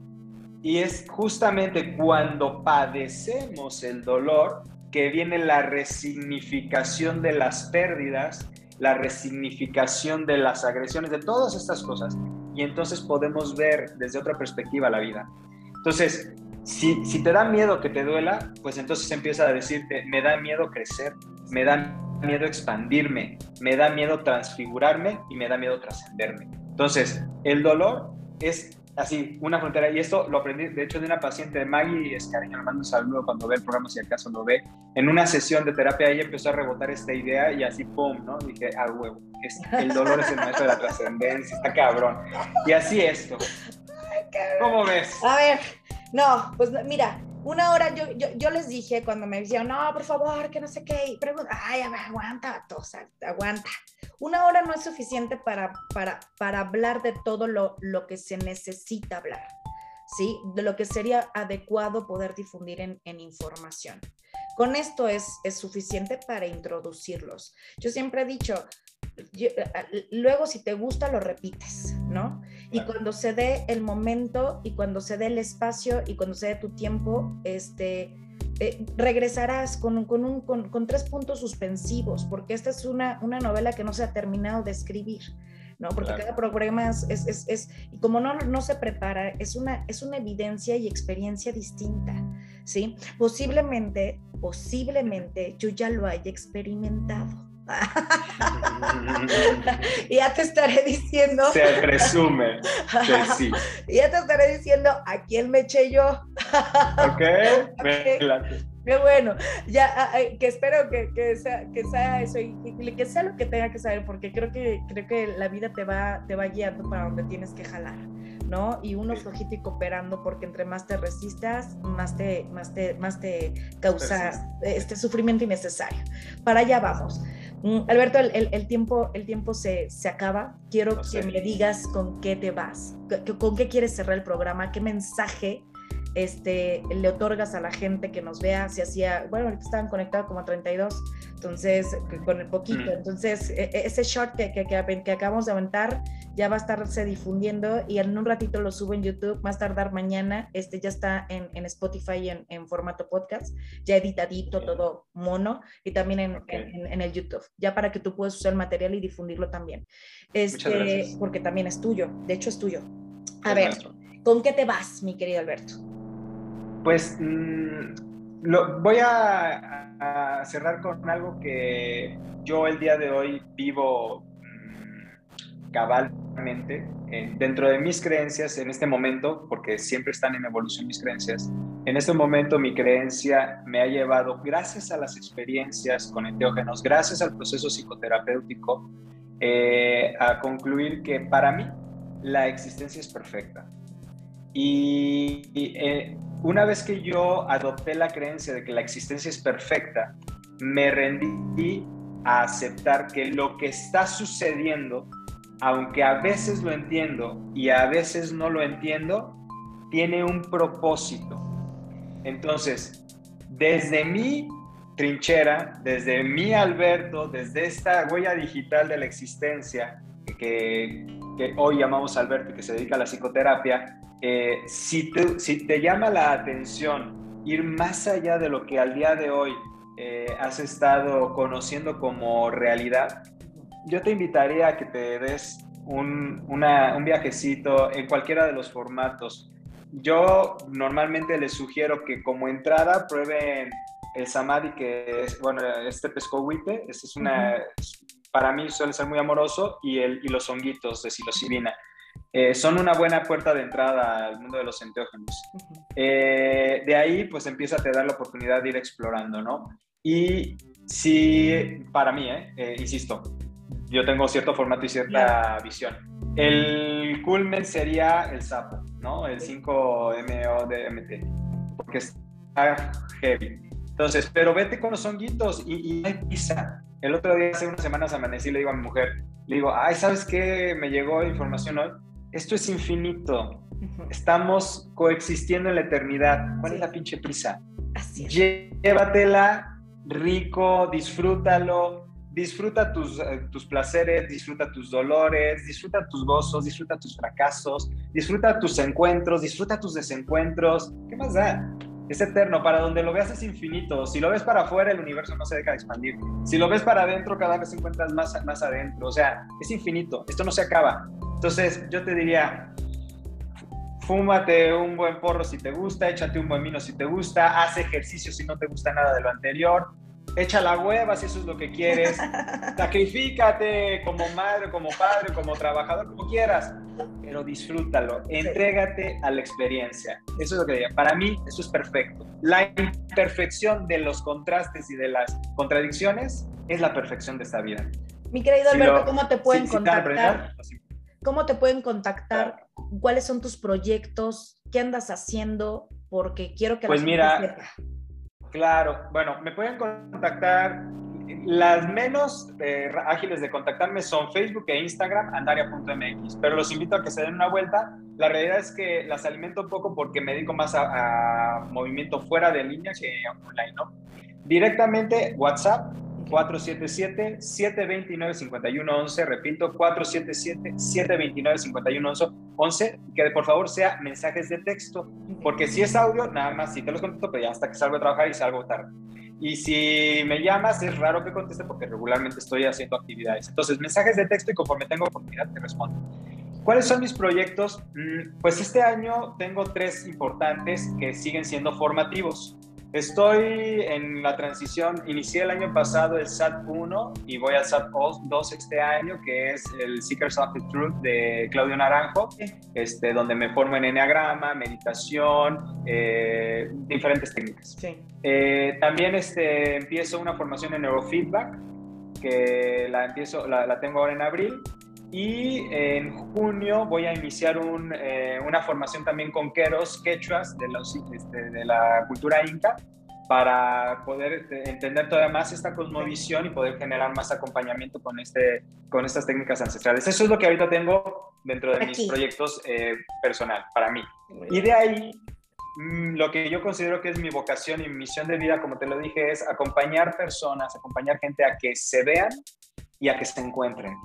Y es justamente cuando padecemos el dolor que viene la resignificación de las pérdidas, la resignificación de las agresiones, de todas estas cosas. Y entonces podemos ver desde otra perspectiva la vida. Entonces, si, si te da miedo que te duela, pues entonces empieza a decirte, me da miedo crecer, me da miedo expandirme, me da miedo transfigurarme y me da miedo trascenderme. Entonces, el dolor es así, una frontera. Y esto lo aprendí, de hecho, de una paciente de Maggie Escariño, le mando un saludo cuando ve el programa, si acaso lo ve. En una sesión de terapia, ella empezó a rebotar esta idea y así, pum, ¿no? Dije, ah, huevo, el dolor es el maestro de la trascendencia, está cabrón. Y así esto. ¿Cómo ves? A ver, no, pues mira, una hora yo, yo, les dije cuando me decían, no, por favor, que no sé qué, y pregunto, ay, aguanta, tosa, aguanta. Una hora no es suficiente para, para, para hablar de todo lo, lo que se necesita hablar, ¿sí? De lo que sería adecuado poder difundir en, en información. Con esto es, es suficiente para introducirlos. Yo siempre he dicho, luego si te gusta lo repites, ¿no? Y cuando se dé el momento y cuando se dé el espacio y cuando se dé tu tiempo, este, eh, regresarás con, con, un, con, tres puntos suspensivos, porque esta es una, una novela que no se ha terminado de escribir. ¿no? Porque cada programa es, es, es, y como no, no se prepara, es una, es una evidencia y experiencia distinta, ¿sí? Posiblemente, posiblemente yo ya lo haya experimentado, ya te estaré diciendo. Se presume que sí. y ya te estaré diciendo a quién me eché yo. ok, Qué bueno, ya que espero que, que, sea, que sea eso y que, sea lo que tenga que saber, porque creo que, creo que la vida te va, te va guiando para donde tienes que jalar. ¿no? Y uno flojito y cooperando porque entre más te resistas, más te, más te, más te causa este sufrimiento innecesario. Para allá vamos. Mm, Alberto, el, el, tiempo, el tiempo se, se acaba. Quiero que me digas con qué te vas, con qué quieres cerrar el programa, qué mensaje este, le otorgas a la gente que nos vea, si hacía, bueno, ahorita estaban conectados como a 32, entonces, con el poquito, entonces, e, e, ese short que, que, que, acabamos de aventar ya va a estarse difundiendo y en un ratito lo subo en YouTube, más tardar mañana, este ya está en, en Spotify en, en, formato podcast, ya editadito, todo mono, y también en, en, el YouTube, ya para que tú puedas usar el material y difundirlo también, este, porque también es tuyo, de hecho es tuyo. A ver, ¿con qué te vas, mi querido Alberto? Pues mm, lo, voy a, cerrar con algo que yo el día de hoy vivo mm, cabalmente dentro de mis creencias en este momento, porque siempre están en evolución mis creencias. En este momento mi creencia me ha llevado, gracias a las experiencias con enteógenos, gracias al proceso psicoterapéutico, eh, a concluir que para mí la existencia es perfecta. Y, eh, una vez que yo adopté la creencia de que la existencia es perfecta, me rendí a aceptar que lo que está sucediendo, aunque a veces lo entiendo y a veces no lo entiendo, tiene un propósito. Entonces, desde mi trinchera, desde mi Alberto, desde esta huella digital de la existencia que, que hoy llamamos Alberto y que se dedica a la psicoterapia, eh, si, te, si te llama la atención ir más allá de lo que al día de hoy eh, has estado conociendo como realidad, yo te invitaría a que te des un, un viajecito en cualquiera de los formatos. Yo normalmente les sugiero que como entrada prueben el samadhi, que es, bueno, este pescohuite, este es una, para mí suele ser muy amoroso, y, el, y los honguitos de psilocibina. Eh, son una buena puerta de entrada al mundo de los enteógenos. Eh, de ahí, pues empieza a te dar la oportunidad de ir explorando, ¿no? Y si, para mí, eh, insisto, yo tengo cierto formato y cierta visión. El culmen sería el sapo, ¿no? El 5MO porque está heavy. Entonces, pero vete con los honguitos y, y hay pizza. El otro día, hace unas semanas, amanecí y le digo a mi mujer, le digo, ay, ¿sabes qué? Me llegó información hoy esto es infinito. Estamos coexistiendo en la eternidad. ¿Cuál es la pinche prisa? Así es. Llévatela rico, disfrútalo, disfruta tus, eh, tus placeres, disfruta tus dolores, disfruta tus gozos, disfruta tus fracasos, disfruta tus encuentros, disfruta tus desencuentros. ¿Qué más da? Es eterno, para donde lo veas es infinito. Si lo ves para afuera, el universo no se deja de expandir. Si lo ves para adentro, cada vez encuentras más, más adentro. O sea, es infinito. Esto no se acaba. Entonces, yo te diría, fúmate un buen porro si te gusta, échate un buen vino si te gusta, haz ejercicio si no te gusta nada de lo anterior, echa la hueva si eso es lo que quieres, sacrifícate como madre, como padre, como trabajador, como quieras, pero disfrútalo, entrégate a la experiencia. Eso es lo que diría. Para mí, eso es perfecto. La imperfección de los contrastes y de las contradicciones es la perfección de esta vida. Mi querido Alberto, ¿cómo te pueden contactar? ¿Cómo te pueden contactar? ¿Cuáles son tus proyectos? ¿Qué andas haciendo? Porque quiero que pues la mira, claro, bueno, me pueden contactar. Las menos eh, ágiles de contactarme son Facebook e Instagram, andaria.mx, pero los invito a que se den una vuelta. La realidad es que las alimento un poco porque me dedico más a, a movimiento fuera de línea que online, ¿no? Directamente WhatsApp 477-729-5111, repito, 477-729-5111, que por favor sea mensajes de texto, porque si es audio, nada más, si te los contesto, pero ya hasta que salgo a trabajar y salgo tarde. Y si me llamas, es raro que conteste porque regularmente estoy haciendo actividades. Entonces, mensajes de texto y conforme tengo oportunidad te respondo. ¿Cuáles son mis proyectos? Mm, pues este año tengo tres importantes que siguen siendo formativos. Estoy en la transición, inicié el año pasado el SAT 1 y voy al SAT 2 este año, que es el Seekers of the Truth de Claudio Naranjo, este, donde me formo en Enneagrama, meditación, eh, diferentes técnicas. Eh, también este, empiezo una formación en neurofeedback, que la, empiezo, la, la tengo ahora en abril, y en junio voy a iniciar un, eh, una formación también con queros, quechuas de, los, este, de la cultura inca para poder este, entender todavía más esta cosmovisión y poder generar más acompañamiento con, este, con estas técnicas ancestrales. Eso es lo que ahorita tengo dentro de mis proyectos eh, personal, para mí. Y de ahí, mm, lo que yo considero que es mi vocación y mi misión de vida, como te lo dije, es acompañar personas, acompañar gente a que se vean y a que se encuentren.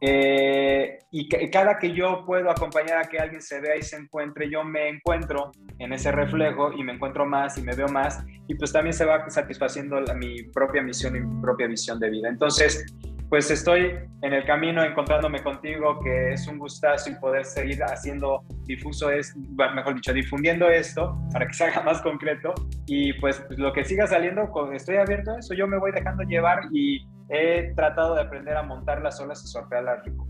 Eh, y cada que yo puedo acompañar a que alguien se vea y se encuentre, yo me encuentro en ese reflejo y me encuentro más y me veo más y pues también se va satisfaciendo mi propia misión y mi propia visión de vida. Entonces, pues estoy en el camino encontrándome contigo, que es un gustazo y poder seguir haciendo difuso, es, mejor dicho, difundiendo esto para que se haga más concreto y pues lo que siga saliendo, estoy abierto a eso, yo me voy dejando llevar y he tratado de aprender a montar las olas y sortearlas rico.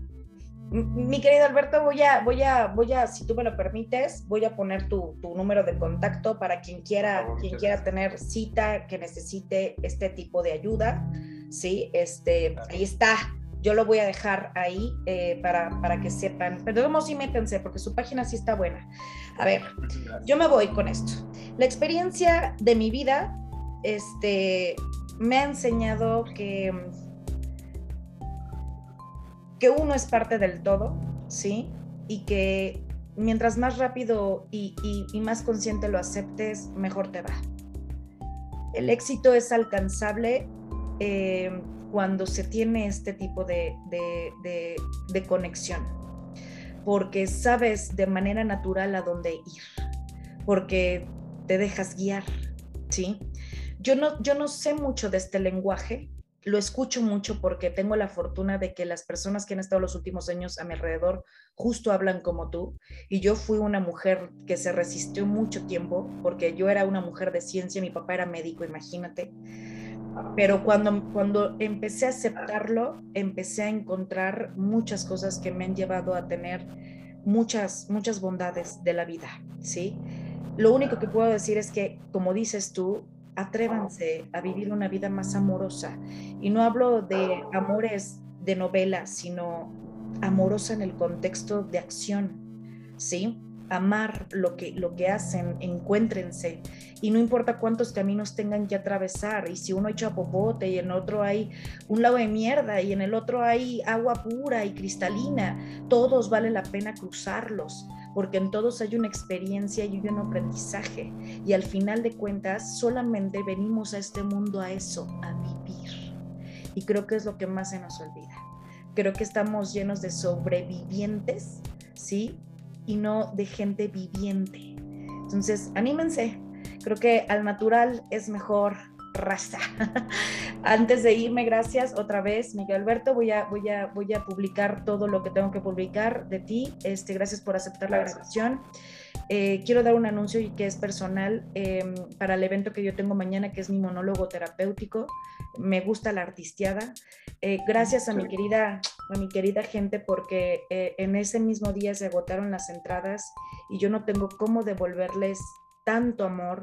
Mi querido Alberto, voy a, voy a, voy a, si tú me lo permites, voy a poner tu, tu número de contacto para quien quiera, quien quiera tener cita, que necesite este tipo de ayuda. Sí, este, ahí está. Yo lo voy a dejar ahí eh, para, para, que sepan. Pero vamos y métanse, porque su página sí está buena. A ver, yo me voy con esto. La experiencia de mi vida, este, me ha enseñado que, que uno es parte del todo, ¿sí? Y que mientras más rápido y, más consciente lo aceptes, mejor te va. El éxito es alcanzable eh, cuando se tiene este tipo de, de, conexión, porque sabes de manera natural a dónde ir, porque te dejas guiar, ¿sí? Yo no, yo no sé mucho de este lenguaje, lo escucho mucho porque tengo la fortuna de que las personas que han estado los últimos años a mi alrededor justo hablan como tú. Y yo fui una mujer que se resistió mucho tiempo porque yo era una mujer de ciencia, mi papá era médico, imagínate. Pero cuando, cuando empecé a aceptarlo, empecé a encontrar muchas cosas que me han llevado a tener muchas, muchas bondades de la vida, ¿sí? Lo único que puedo decir es que, como dices tú, atrévanse a vivir una vida más amorosa. Y no hablo de amores de novela, sino amorosa en el contexto de acción, ¿sí? Amar lo que, lo que hacen, encuéntrense. Y no importa cuántos caminos tengan que atravesar, y si uno echa popote y en otro hay un lago de mierda y en el otro hay agua pura y cristalina, todos vale la pena cruzarlos porque en todos hay una experiencia y un aprendizaje. Y al final de cuentas, solamente venimos a este mundo a eso, a vivir. Y creo que es lo que más se nos olvida. Creo que estamos llenos de sobrevivientes, ¿sí? Y no de gente viviente. Entonces, anímense. Creo que al natural es mejor raza. Antes de irme, gracias otra vez, Miguel Alberto. Voy a, voy a, voy a publicar todo lo que tengo que publicar de ti. Este, gracias por aceptar la grabación. Eh, quiero dar un anuncio y que es personal em, para el evento que yo tengo mañana, que es mi monólogo terapéutico. Me gusta la artisteada. Eh, gracias a mi querida, a mi querida gente, porque eh, en ese mismo día se agotaron las entradas y yo no tengo cómo devolverles tanto amor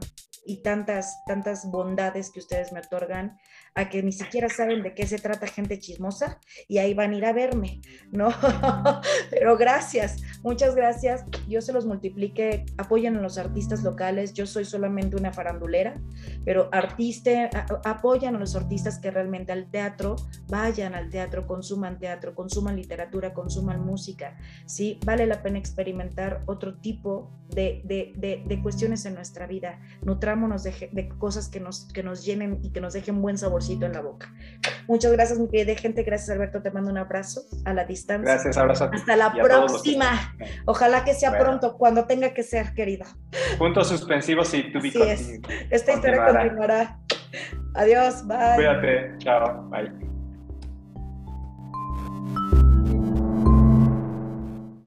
y tantas, tantas bondades que ustedes me otorgan a que ni siquiera saben de qué se trata gente chismosa y ahí van a ir a verme, ¿no? Pero gracias, muchas gracias. Yo se los multiplique, apoyan a los artistas locales, yo soy solamente una farandulera, pero artista, apoyan a los artistas que realmente al teatro, vayan al teatro, consuman teatro, consuman literatura, consuman música, ¿sí? Vale la pena experimentar otro tipo de, de, de, cuestiones en nuestra vida, nutrámonos de, cosas que nos, que nos llenen y que nos dejen buen sabor en la boca. Muchas gracias, mi querida gente. Gracias, Alberto. Te mando un abrazo a la distancia. Gracias, abrazo. Hasta la próxima. Ojalá que sea pronto, cuando tenga que ser, querido. Puntos suspensivos y tu Así es. Esta historia continuará. Adiós, bye. Cuídate, chao, bye.